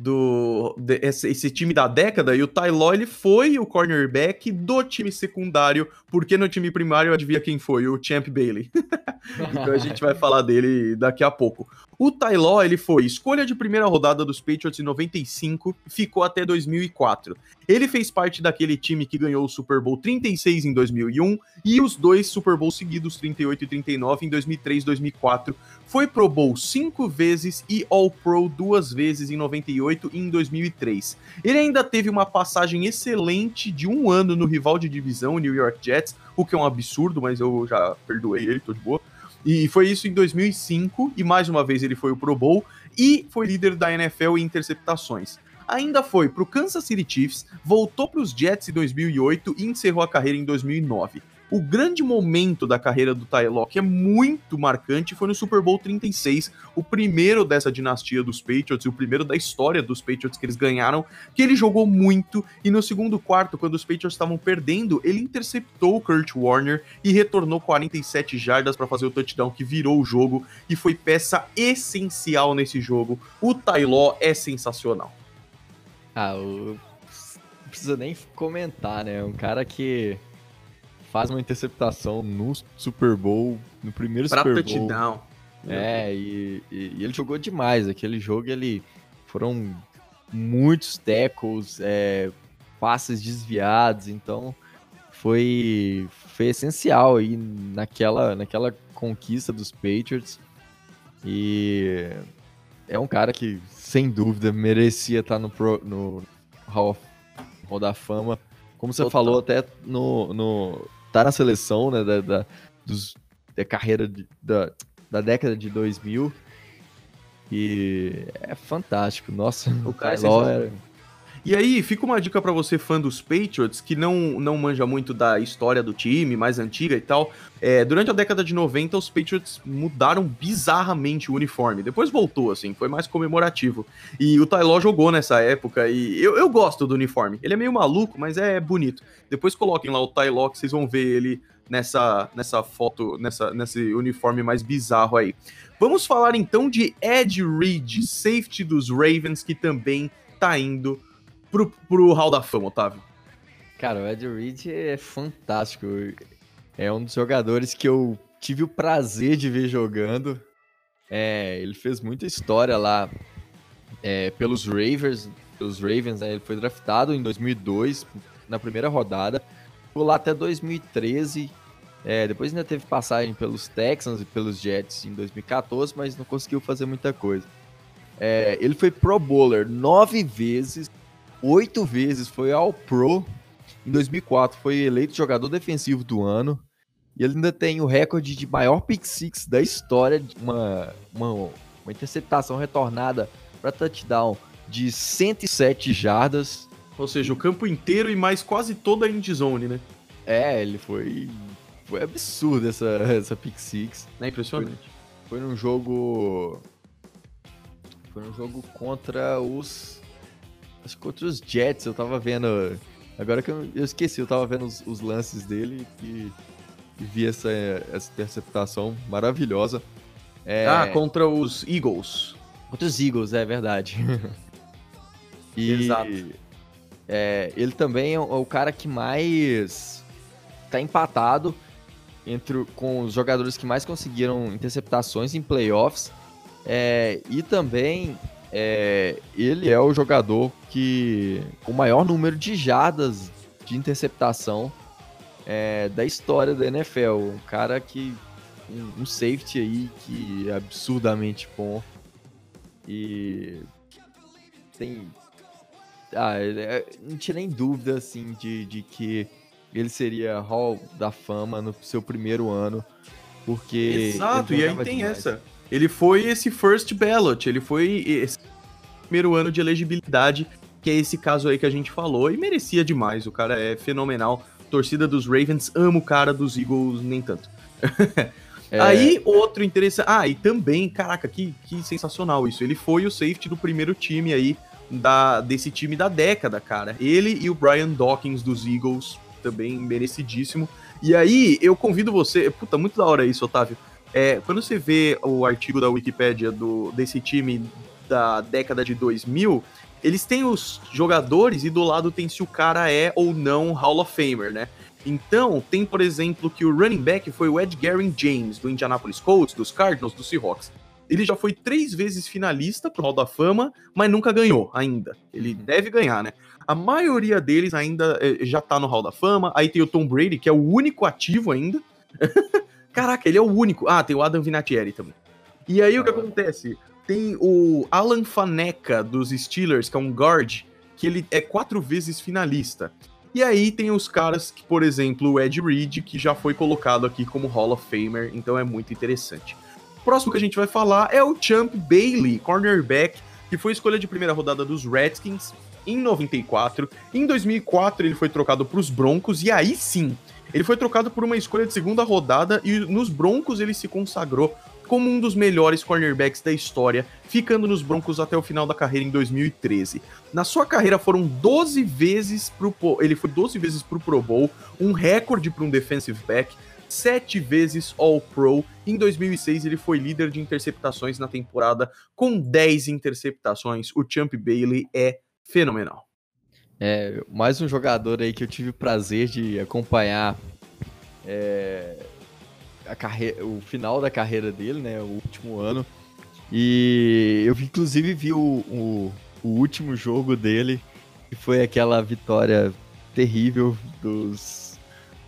do de, esse, esse, time da década e o Ty Law, ele foi o cornerback do time secundário, porque no time primário adivinha quem foi? O Champ Bailey. então a gente vai falar dele daqui a pouco. O Ty Law, ele foi escolha de primeira rodada dos Patriots em 95, ficou até 2004. Ele fez parte daquele time que ganhou o Super Bowl 36 em 2001 e os dois Super Bowls seguidos, 38 e 39, em 2003 e 2004. Foi Pro Bowl cinco vezes e All Pro duas vezes em 98 2008 e em 2003. Ele ainda teve uma passagem excelente de um ano no rival de divisão, New York Jets, o que é um absurdo, mas eu já perdoei ele, tô de boa. E foi isso em 2005, e mais uma vez ele foi o Pro Bowl, e foi líder da NFL em interceptações. Ainda foi para o Kansas City Chiefs, voltou para os Jets em 2008 e encerrou a carreira em 2009. O grande momento da carreira do Ty Locke é muito marcante, foi no Super Bowl 36, o primeiro dessa dinastia dos Patriots e o primeiro da história dos Patriots que eles ganharam, que ele jogou muito e no segundo quarto, quando os Patriots estavam perdendo, ele interceptou o Kurt Warner e retornou 47 jardas para fazer o touchdown que virou o jogo e foi peça essencial nesse jogo. O Law é sensacional. Ah, não precisa nem comentar, né? Um cara que faz uma interceptação no Super Bowl, no primeiro pra Super Bowl. touchdown. É, e, e, e, ele jogou demais. Aquele jogo, ele foram muitos tackles, é, passes desviados, então foi, foi essencial aí naquela, naquela conquista dos Patriots. E é um cara que, sem dúvida, merecia estar no, Pro, no Hall, of, Hall da Fama. Como você Total. falou, até no, no. Tá na seleção, né? Da, da, dos, da carreira de, da, da década de 2000. E é fantástico. Nossa, o é era, e aí, fica uma dica para você, fã dos Patriots, que não, não manja muito da história do time, mais antiga e tal. É, durante a década de 90, os Patriots mudaram bizarramente o uniforme. Depois voltou, assim, foi mais comemorativo. E o Tyló jogou nessa época e eu, eu gosto do uniforme. Ele é meio maluco, mas é bonito. Depois coloquem lá o Tyló que vocês vão ver ele nessa, nessa foto, nessa, nesse uniforme mais bizarro aí. Vamos falar então de Ed Reed, safety dos Ravens, que também tá indo pro, pro Hall da Fama, Otávio? Cara, o Ed Reed é fantástico. É um dos jogadores que eu tive o prazer de ver jogando. É, ele fez muita história lá é, pelos Ravens. Pelos Ravens, né? ele foi draftado em 2002 na primeira rodada. Ficou lá até 2013. É, depois ainda teve passagem pelos Texans e pelos Jets em 2014, mas não conseguiu fazer muita coisa. É, ele foi Pro Bowler nove vezes oito vezes foi ao Pro. Em 2004 foi eleito jogador defensivo do ano. E ele ainda tem o recorde de maior pick six da história, uma, uma, uma interceptação retornada para touchdown de 107 jardas. Ou seja, o campo inteiro e mais quase toda a endzone, né? É, ele foi foi absurdo essa essa pick six. É impressionante. Foi, foi num jogo foi num jogo contra os Acho que contra os Jets, eu tava vendo. Agora que eu, eu esqueci, eu tava vendo os, os lances dele e, e, vi essa, essa interceptação maravilhosa. É... Ah, contra os Eagles. Contra os Eagles, é verdade. e, Exato. É, ele também é o, é o cara que mais tá empatado entre com os jogadores que mais conseguiram interceptações em playoffs. É, e também é, ele é o jogador que com o maior número de jardas de interceptação é, da história da NFL. Um cara que. Um, um, safety aí que é absurdamente bom. E. Tem. Ah, é, não tinha nem dúvida assim de, de que ele seria Hall da Fama no seu primeiro ano. Porque. Exato, e aí tem demais. essa. Ele foi esse first ballot, ele foi esse primeiro ano de elegibilidade, que é esse caso aí que a gente falou, e merecia demais. O cara é fenomenal. Torcida dos Ravens ama o cara dos Eagles, nem tanto. é... Aí, outro interessante. Ah, e também, caraca, que, que sensacional isso. Ele foi o safety do primeiro time aí, da, desse time da década, cara. Ele e o Brian Dawkins dos Eagles, também merecidíssimo. E aí, eu convido você. Puta, muito da hora isso, Otávio. É, quando você vê o artigo da Wikipédia do, desse time da década de 2000, eles têm os jogadores e do lado tem se o cara é ou não Hall of Famer, né? Então, tem, por exemplo, que o running back foi o Ed Garen James, do Indianapolis Colts, dos Cardinals, do Seahawks. Ele já foi três vezes finalista pro Hall da Fama, mas nunca ganhou ainda. Ele deve ganhar, né? A maioria deles ainda eh, já tá no Hall da Fama. Aí tem o Tom Brady, que é o único ativo ainda. Caraca, ele é o único. Ah, tem o Adam Vinatieri também. E aí o que acontece? Tem o Alan Faneca dos Steelers, que é um guard, que ele é quatro vezes finalista. E aí tem os caras que, por exemplo, o Ed Reed, que já foi colocado aqui como Hall of Famer, então é muito interessante. O próximo que a gente vai falar é o Champ Bailey, cornerback, que foi escolha de primeira rodada dos Redskins em 94. Em 2004 ele foi trocado para os Broncos e aí sim, ele foi trocado por uma escolha de segunda rodada e nos Broncos ele se consagrou como um dos melhores cornerbacks da história, ficando nos Broncos até o final da carreira em 2013. Na sua carreira foram 12 vezes pro ele foi 12 vezes pro Pro Bowl, um recorde para um defensive back, sete vezes All-Pro. Em 2006 ele foi líder de interceptações na temporada com 10 interceptações. O Champ Bailey é fenomenal. É, mais um jogador aí que eu tive o prazer de acompanhar é, a carreira, o final da carreira dele, né? O último ano. E eu inclusive vi o, o, o último jogo dele, que foi aquela vitória terrível dos,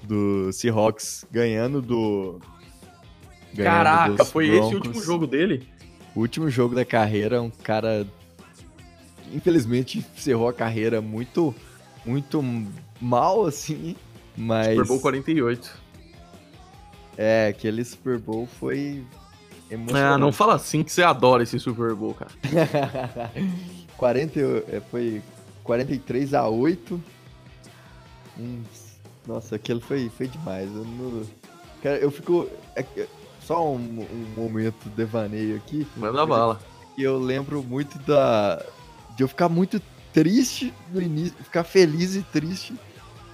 do Seahawks ganhando do. Ganhando Caraca, foi Broncos. esse o último jogo dele? O último jogo da carreira, um cara. Infelizmente encerrou a carreira muito, muito mal, assim. Mas. Super Bowl 48. É, aquele Super Bowl foi emocionante. Ah, não fala assim que você adora esse Super Bowl, cara. 40, é, foi 43 a 8. Hum, nossa, aquele foi, foi demais. Eu, não, cara, eu fico. É, é, só um, um, momento devaneio aqui. Manda bala. Eu lembro muito da. De eu ficar muito triste no início, ficar feliz e triste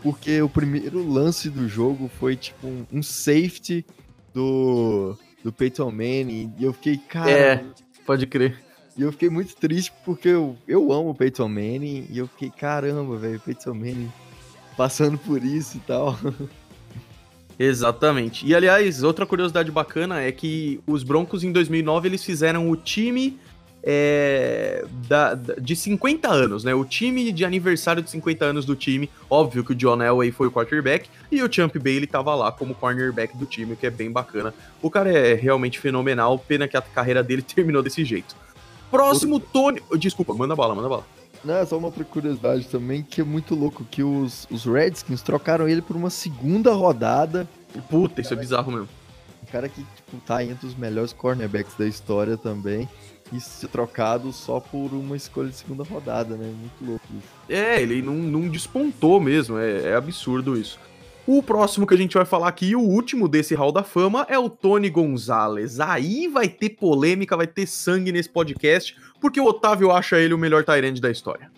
porque o primeiro lance do jogo foi tipo um, um safety do, do Peyton Manning, e eu fiquei, cara... É, pode crer. E eu fiquei muito triste porque eu, eu amo o Peyton Manning, e eu fiquei, caramba, velho, Peyton Manning passando por isso e tal. Exatamente. E aliás, outra curiosidade bacana é que os Broncos em 2009 eles fizeram o time é, da, da, de 50 anos, né? O time de aniversário de 50 anos do time. Óbvio que o John Elway foi o quarterback e o Champ Bailey tava lá como cornerback do time, que é bem bacana. O cara é realmente fenomenal, pena que a carreira dele terminou desse jeito. Próximo, Tony. Desculpa, manda bala, manda bala. Não, só uma outra curiosidade também, que é muito louco, que os, os Redskins trocaram ele por uma segunda rodada. Puta, isso é bizarro mesmo. Um cara que, tipo, tá entre os melhores cornerbacks da história também e ser trocado só por uma escolha de segunda rodada, né? Muito louco isso. É, ele não, não despontou mesmo, é, é, absurdo isso. O próximo que a gente vai falar aqui, o último desse Hall da Fama, é o Tony Gonzalez. Aí vai ter polêmica, vai ter sangue nesse podcast, porque o Otávio acha ele o melhor Tyrande da história.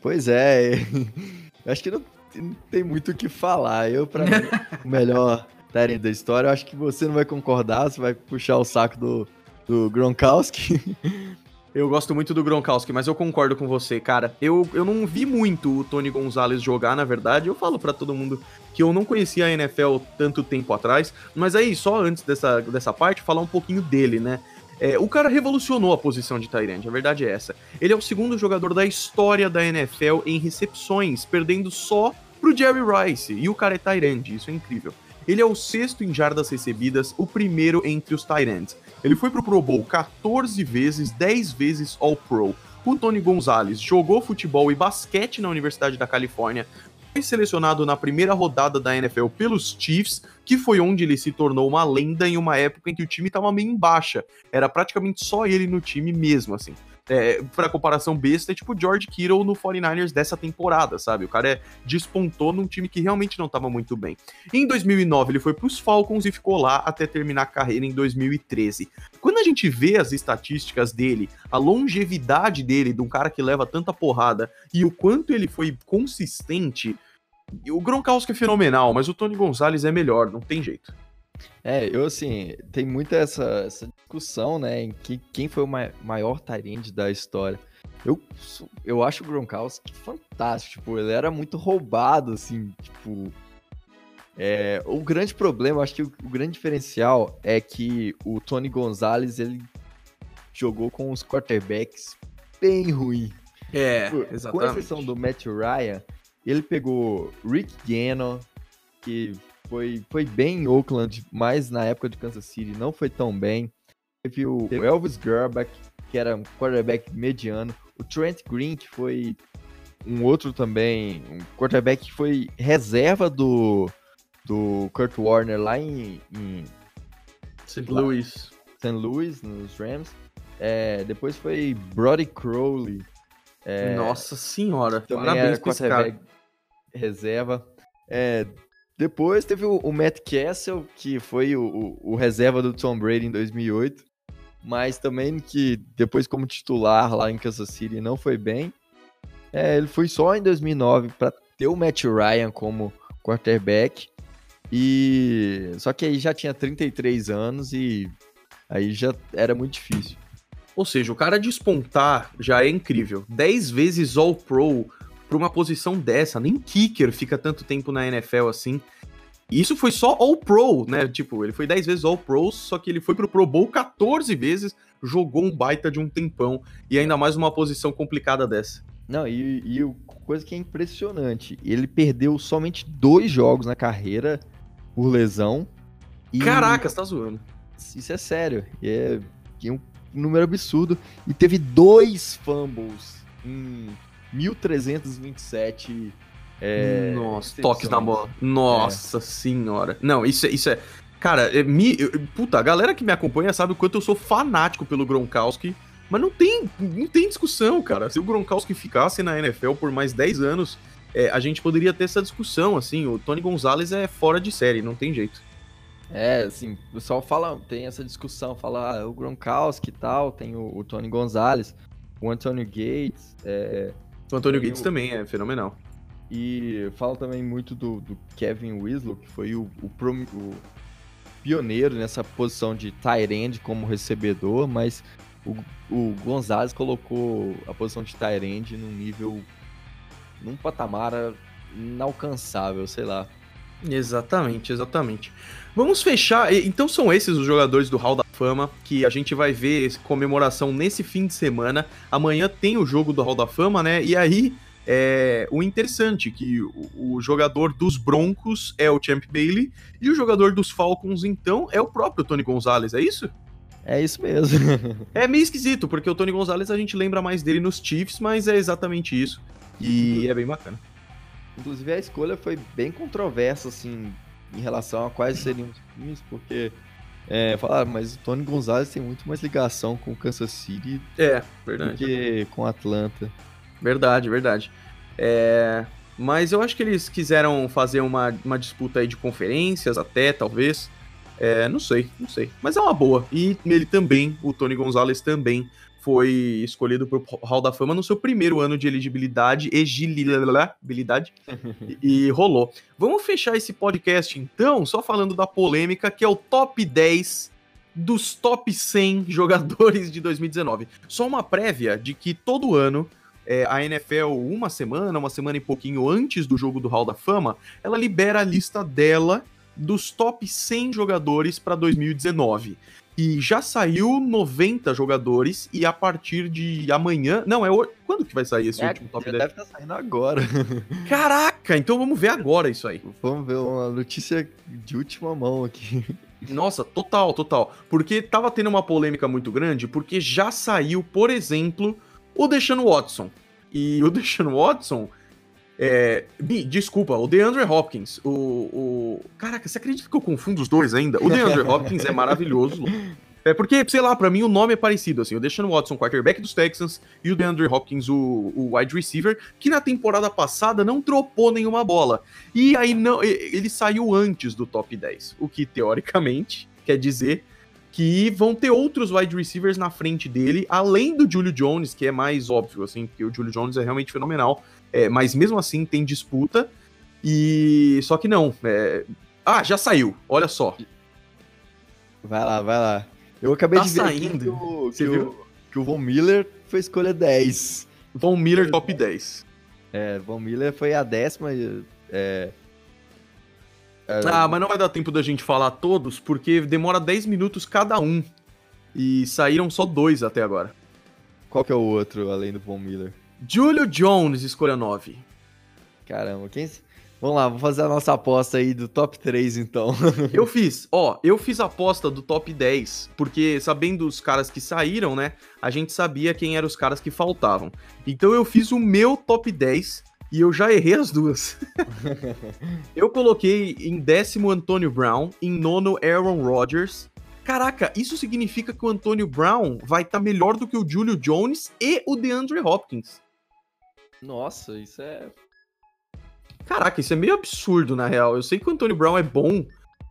Pois é, acho que não, não, tem muito o que falar. Eu, pra mim, o melhor Tyrande da história, acho que você não vai concordar, você vai puxar o saco do, do Gronkowski. Eu gosto muito do Gronkowski, mas eu concordo com você, cara. Eu, eu não vi muito o Tony Gonzalez jogar, na verdade. Eu falo para todo mundo que eu não conhecia a NFL tanto tempo atrás. Mas aí, só antes dessa, dessa parte, falar um pouquinho dele, né? É, o cara revolucionou a posição de Tyrande, a verdade é essa. Ele é o segundo jogador da história da NFL em recepções, perdendo só pro Jerry Rice. E o cara é Tyrande, isso é incrível. Ele é o sexto em jardas recebidas, o primeiro entre os Tyrants. Ele foi pro Pro Bowl 14 vezes, 10 vezes All-Pro. O Tony Gonzalez jogou futebol e basquete na Universidade da Califórnia, foi selecionado na primeira rodada da NFL pelos Chiefs, que foi onde ele se tornou uma lenda em uma época em que o time estava meio em baixa. Era praticamente só ele no time mesmo, assim é, pra comparação besta, é tipo George Kittle no 49ers dessa temporada, sabe? O cara é, despontou num time que realmente não tava muito bem. Em 2009, ele foi pros Falcons e ficou lá até terminar a carreira em 2013. Quando a gente vê as estatísticas dele, a longevidade dele, de um cara que leva tanta porrada, e o quanto ele foi consistente, o Gronkowski é fenomenal, mas o Tony Gonzalez é melhor, não tem jeito. É, eu assim, tem muita essa, essa discussão, né, em que, quem foi o maior Tyrande da história. Eu, eu acho o Gronkowski fantástico, tipo, ele era muito roubado, assim, tipo... É, o grande problema, acho que o, o grande diferencial é que o Tony Gonzalez, ele jogou com os quarterbacks bem ruim. É, tipo, exatamente. Com exceção do Matt Ryan, ele pegou Rick Gannon, que foi, foi bem em Oakland, mas na época de Kansas City não foi tão bem. Teve o Elvis Gerbach, que era um quarterback mediano. O Trent Green, que foi um outro também, um quarterback que foi reserva do, do Kurt Warner lá em, em St. Louis. St. Louis, nos Rams. É, depois foi Brody Crowley. É, Nossa senhora, parabéns pra esse cara. reserva. É, depois teve o, o Matt Castle, que foi o, o- o reserva do Tom Brady em 2008. Mas também que depois como titular lá em Kansas City não foi bem. É, ele foi só em 2009 para ter o Matt Ryan como quarterback. E só que aí já tinha 33 anos e aí já era muito difícil. Ou seja, o cara despontar já é incrível. 10 vezes All-Pro pra uma posição dessa. Nem kicker fica tanto tempo na NFL assim. E Isso foi só All-Pro, né? Tipo, ele foi 10 vezes All-Pro, só que ele foi pro Pro Bowl 14 vezes, jogou um baita de um tempão. E ainda mais uma posição complicada dessa. Não, e, e coisa que é impressionante, ele perdeu somente dois jogos na carreira por lesão. E Caraca, você tá zoando. Isso é sério. É, é um número absurdo. E teve dois fumbles em 1327. É, Nossa, toques na bola. Nossa senhora. Não, isso é. Isso é cara, é, me, eu- puta, a galera que me acompanha sabe o quanto eu sou fanático pelo Gronkowski. Mas não tem, não tem discussão, cara. Se o Gronkowski ficasse na NFL por mais 10 anos, é, a gente poderia ter essa discussão, assim. O Tony Gonzalez é fora de série, não tem jeito. É, assim, o pessoal fala, tem essa discussão, fala ah, o Gronkowski e tal, tem o, o Tony Gonzalez, o Antonio Gates, é, O Antônio Gates o- também é fenomenal. E fala também muito do, do Kevin Winslow, que foi o, o prom- o pioneiro nessa posição de tight end como recebedor, mas o, o Gonzalez colocou a posição de tight end num nível, num patamar inalcançável, sei lá. Exatamente, exatamente. Vamos fechar. Então são esses os jogadores do Hall da Fama que a gente vai ver comemoração nesse fim de semana. Amanhã tem o jogo do Hall da Fama, né? E aí é o interessante que o, o jogador dos Broncos é o Champ Bailey e o jogador dos Falcons então é o próprio Tony Gonzalez, é isso? É isso mesmo. É meio esquisito, porque o Tony Gonzalez a gente lembra mais dele nos Chiefs, mas é exatamente isso. E é bem bacana. Inclusive a escolha foi bem controversa, assim, em relação a quais seriam os times, porque é, falaram, mas o Tony Gonzalez tem muito mais ligação com o Kansas City É, do verdade. que com Atlanta. Verdade, verdade. É, Mas eu acho que eles quiseram fazer uma, uma disputa aí de conferências, até, talvez. É, não sei, não sei. Mas é uma boa. E ele também, o Tony Gonzalez também, foi escolhido pro Hall da Fama no seu primeiro ano de elegibilidade, egilibilidade, e, e rolou. Vamos fechar esse podcast, então, só falando da polêmica, que é o top 10 dos top 100 jogadores de 2019. Só uma prévia de que todo ano é, a NFL, uma semana, uma semana e pouquinho antes do jogo do Hall da Fama, ela libera a lista dela dos top 100 jogadores para 2019. E já saiu 90 jogadores, e a partir de amanhã. Não, é. o- Quando que vai sair esse É, último top já 10? deve estar saindo agora. Caraca, então vamos ver agora isso aí. Vamos ver uma notícia de última mão aqui. Nossa, total, total. Porque tava tendo uma polêmica muito grande, porque já saiu, por exemplo, o Deshaun Watson. E o Deshaun Watson. É, desculpa, o DeAndre Hopkins. O, o. Caraca, você acredita que eu confundo os dois ainda? O DeAndre Hopkins é maravilhoso. É porque, sei lá, pra mim o nome é parecido, assim. O Deshaun Watson, quarterback dos Texans, e o DeAndre Hopkins, o, o wide receiver, que na temporada passada não dropou nenhuma bola. E aí não, ele saiu antes do top 10, o que teoricamente quer dizer que vão ter outros wide receivers na frente dele, além do Julio Jones, que é mais óbvio, assim, porque o Julio Jones é realmente fenomenal. É, mas mesmo assim tem disputa. E só que não. é- Ah, já saiu. Olha só. Vai lá, vai lá. Eu acabei Tá de ver saindo. que o, Você que, viu? o, que o Von Miller foi escolha 10. Von Miller top 10. É, Von Miller foi a décima. É, é, Ah, mas não vai dar tempo da gente falar todos, porque demora 10 minutos cada um. E saíram só dois até agora. Qual que é o outro além do Von Miller? Julio Jones, escolha 9. Caramba, quem. Vamos lá, vamos fazer a nossa aposta aí do top 3, então. eu fiz, ó, eu fiz a aposta do top 10, porque sabendo os caras que saíram, né, a gente sabia quem eram os caras que faltavam. Então eu fiz o meu top 10 e eu já errei as duas. eu coloquei em décimo Antônio Brown, em nono Aaron Rodgers. Caraca, isso significa que o Antônio Brown vai estar tá melhor do que o Julio Jones e o DeAndre Hopkins. Nossa, isso é Caraca, isso é meio absurdo, na real. Eu sei que o Antonio Brown é bom,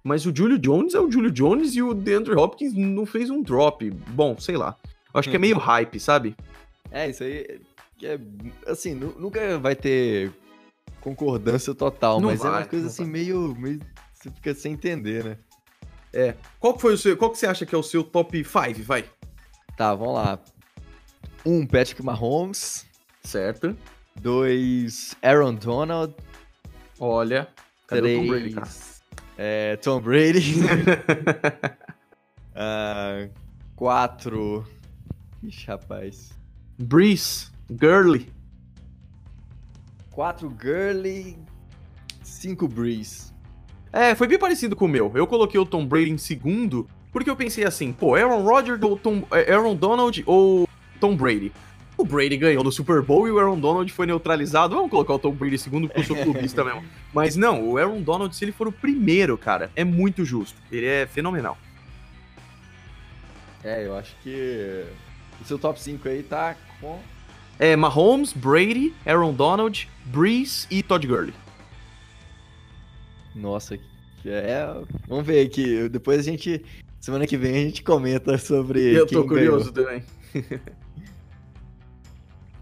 mas o Julio Jones é o Julio Jones e o DeAndre Hopkins não fez um drop. Bom, sei lá. Eu acho que é meio hype, sabe? É, isso aí é. Assim, nunca vai ter concordância total, não mas vai, é uma coisa assim, meio, meio. Você fica sem entender, né? É. Qual que foi o seu. Qual que você acha que é o seu top 5? Vai. Tá, vamos lá. Um, Patrick Mahomes. Certo. Dois, Aaron Donald. Olha. Cadê três, Tom Brady, cara? É, Tom Brady. uh, quatro. Ixi, rapaz. Breeze. Gurley. Quatro Gurley. Cinco Breeze. É, foi bem parecido com o meu. Eu coloquei o Tom Brady em segundo, porque eu pensei assim, pô, Aaron Rodgers ou Tom, é, Aaron Donald ou Tom Brady? O Brady ganhou no Super Bowl e o Aaron Donald foi neutralizado. Vamos colocar o Tom Brady segundo porque eu sou clubista mesmo. Mas não, o Aaron Donald, se ele for o primeiro, cara, é muito justo. Ele é fenomenal. É, eu acho que o seu top 5 aí tá com. É Mahomes, Brady, Aaron Donald, Breeze e Todd Gurley. Nossa, é. Vamos ver aqui. Depois a gente. Semana que vem a gente comenta sobre. Eu tô curioso ganhou. também.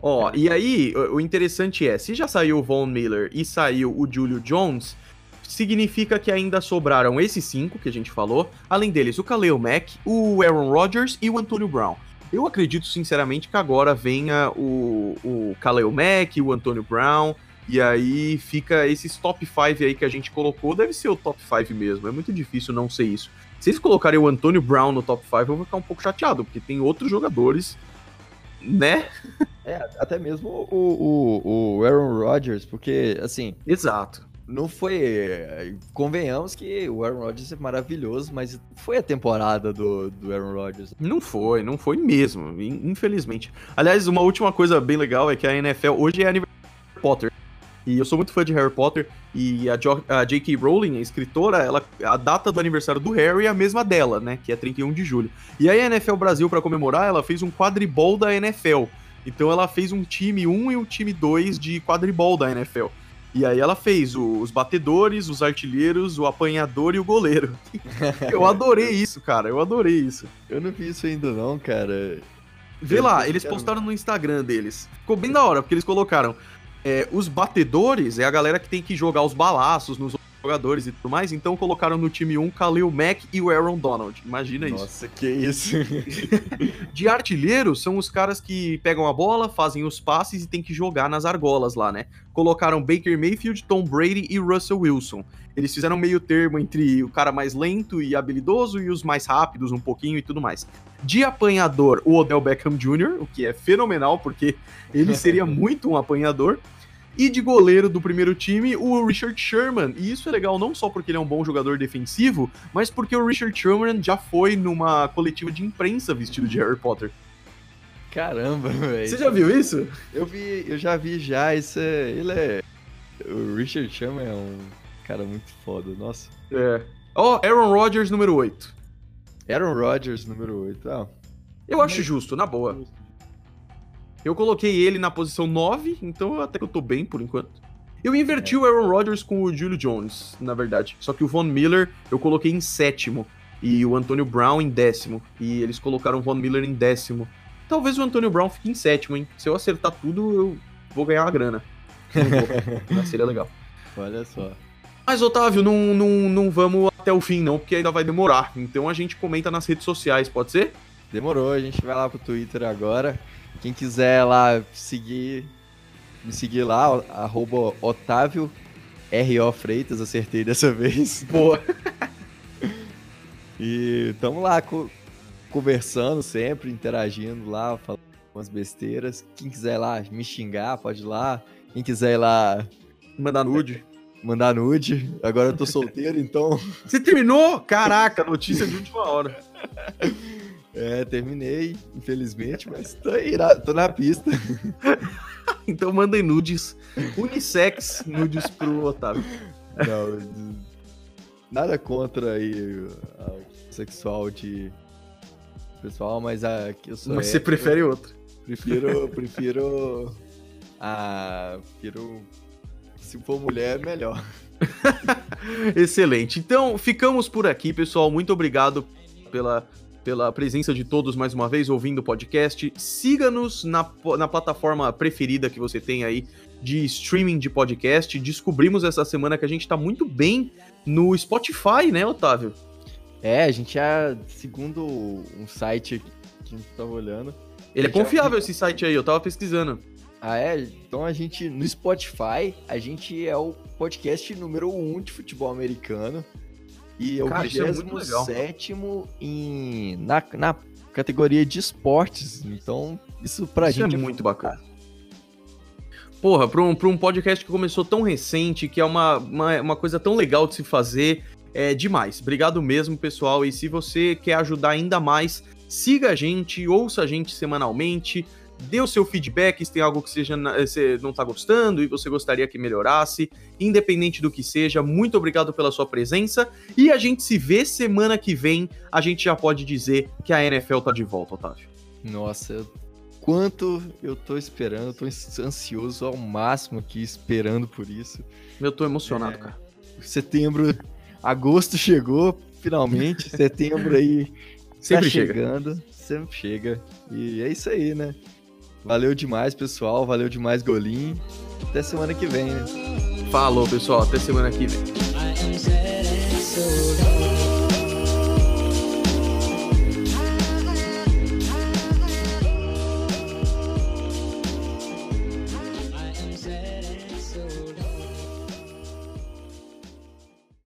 Ó, e aí, o interessante é, se já saiu o Von Miller e saiu o Julio Jones, significa que ainda sobraram esses cinco que a gente falou, além deles o Kaleo Mack, o Aaron Rodgers e o Antonio Brown. Eu acredito sinceramente que agora venha o, o Kaleo Mack, o Antonio Brown, e aí fica esses top 5 aí que a gente colocou, deve ser o top 5 mesmo, é muito difícil não ser isso. Se eles colocarem o Antonio Brown no top 5, eu vou ficar um pouco chateado, porque tem outros jogadores né? É, até mesmo o, o, o Aaron Rodgers, porque, assim. Exato. Não foi. Convenhamos que o Aaron Rodgers é maravilhoso, mas foi a temporada do, do Aaron Rodgers. Não foi, não foi mesmo, infelizmente. Aliás, uma última coisa bem legal é que a NFL hoje é aniversário de Harry Potter. E eu sou muito fã de Harry Potter e a, a J.K. Rowling, a escritora, ela, a data do aniversário do Harry é a mesma dela, né? Que é 31 de julho. E aí a NFL Brasil, para comemorar, ela fez um quadribol da NFL. Então ela fez um time 1 e um time 2 de quadribol da NFL. E aí ela fez os batedores, os artilheiros, o apanhador e o goleiro. eu adorei isso, cara. Eu adorei isso. Eu não vi isso ainda não, cara. Vê lá, eles postaram no Instagram deles. Ficou bem da hora, porque eles colocaram é, os batedores é a galera que tem que jogar os balaços nos jogadores e tudo mais, então colocaram no time 1 Khalil Mack e o Aaron Donald. Imagina Nossa, isso. Nossa, que isso. de artilheiro são os caras que pegam a bola, fazem os passes e tem que jogar nas argolas lá, né? Colocaram Baker Mayfield, Tom Brady e Russell Wilson. Eles fizeram meio termo entre o cara mais lento e habilidoso e os mais rápidos um pouquinho e tudo mais. De apanhador, o Odell Beckham Jr., o que é fenomenal porque ele seria muito um apanhador. E de goleiro do primeiro time, o Richard Sherman. E isso é legal não só porque ele é um bom jogador defensivo, mas porque o Richard Sherman já foi numa coletiva de imprensa vestido de Harry Potter. Caramba, velho. Você já viu isso? Eu vi, eu já vi já, isso é, ele é o Richard Sherman é um cara muito foda, nossa. É. Ó, oh, Aaron Rodgers número 8. Aaron Rodgers número 8. Ah. Eu acho justo, na boa. Eu coloquei ele na posição 9, então até que eu tô bem por enquanto. Eu inverti é. o Aaron Rodgers com o Julio Jones, na verdade. Só que o Von Miller eu coloquei em sétimo. E o Antonio Brown em décimo. E eles colocaram o Von Miller em décimo. Talvez o Antonio Brown fique em sétimo, hein? Se eu acertar tudo, eu vou ganhar uma grana. Não seria legal. Olha só. Mas, Otávio, não, não, não vamos até o fim, não, porque ainda vai demorar. Então a gente comenta nas redes sociais, pode ser? Demorou, a gente vai lá pro Twitter agora. Quem quiser lá seguir, me seguir lá, arroba Otávio R.O. Freitas, acertei dessa vez. Boa. e tamo lá co conversando sempre, interagindo lá, falando umas besteiras. Quem quiser lá me xingar, pode ir lá. Quem quiser ir lá. Mandar nude. mandar nude. Agora eu tô solteiro, então. Você terminou? Caraca, notícia de última hora. É, terminei, infelizmente, mas tô, aí, tô na pista. então mandem nudes unissex nudes pro Otávio. Não, nada contra aí o sexual de pessoal, mas a que eu sou Mas você prefere outro. Prefiro, prefiro a prefiro se for mulher melhor. Excelente. Então, ficamos por aqui, pessoal. Muito obrigado pela pela presença de todos mais uma vez ouvindo o podcast. Siga-nos na, na plataforma preferida que você tem aí de streaming de podcast. Descobrimos essa semana que a gente está muito bem no Spotify, né, Otávio? É, a gente é, segundo um site que a gente tava olhando. Ele é confiável esse site aí, eu tava pesquisando. Ah, é? Então a gente, no Spotify, a gente é o podcast número um de futebol americano. E é o 27 é em, na, na categoria de esportes. Então, isso pra isso gente é muito bacana. Porra, pra um, pra um podcast que começou tão recente, que é uma, uma, uma coisa tão legal de se fazer, é demais. Obrigado mesmo, pessoal. E se você quer ajudar ainda mais, siga a gente, ouça a gente semanalmente dê o seu feedback se tem algo que seja, você não está gostando e você gostaria que melhorasse, independente do que seja. Muito obrigado pela sua presença e a gente se vê semana que vem. A gente já pode dizer que a NFL tá de volta, Otávio. Nossa, quanto eu tô esperando, eu tô ansioso ao máximo aqui esperando por isso. Eu tô emocionado, é... cara. Setembro, agosto chegou, finalmente. Setembro aí sempre tá chegando, chega. sempre chega. E é isso aí, né? Valeu demais, pessoal. Valeu demais, Golim. Até semana que vem, né? Falou, pessoal. Até semana que vem.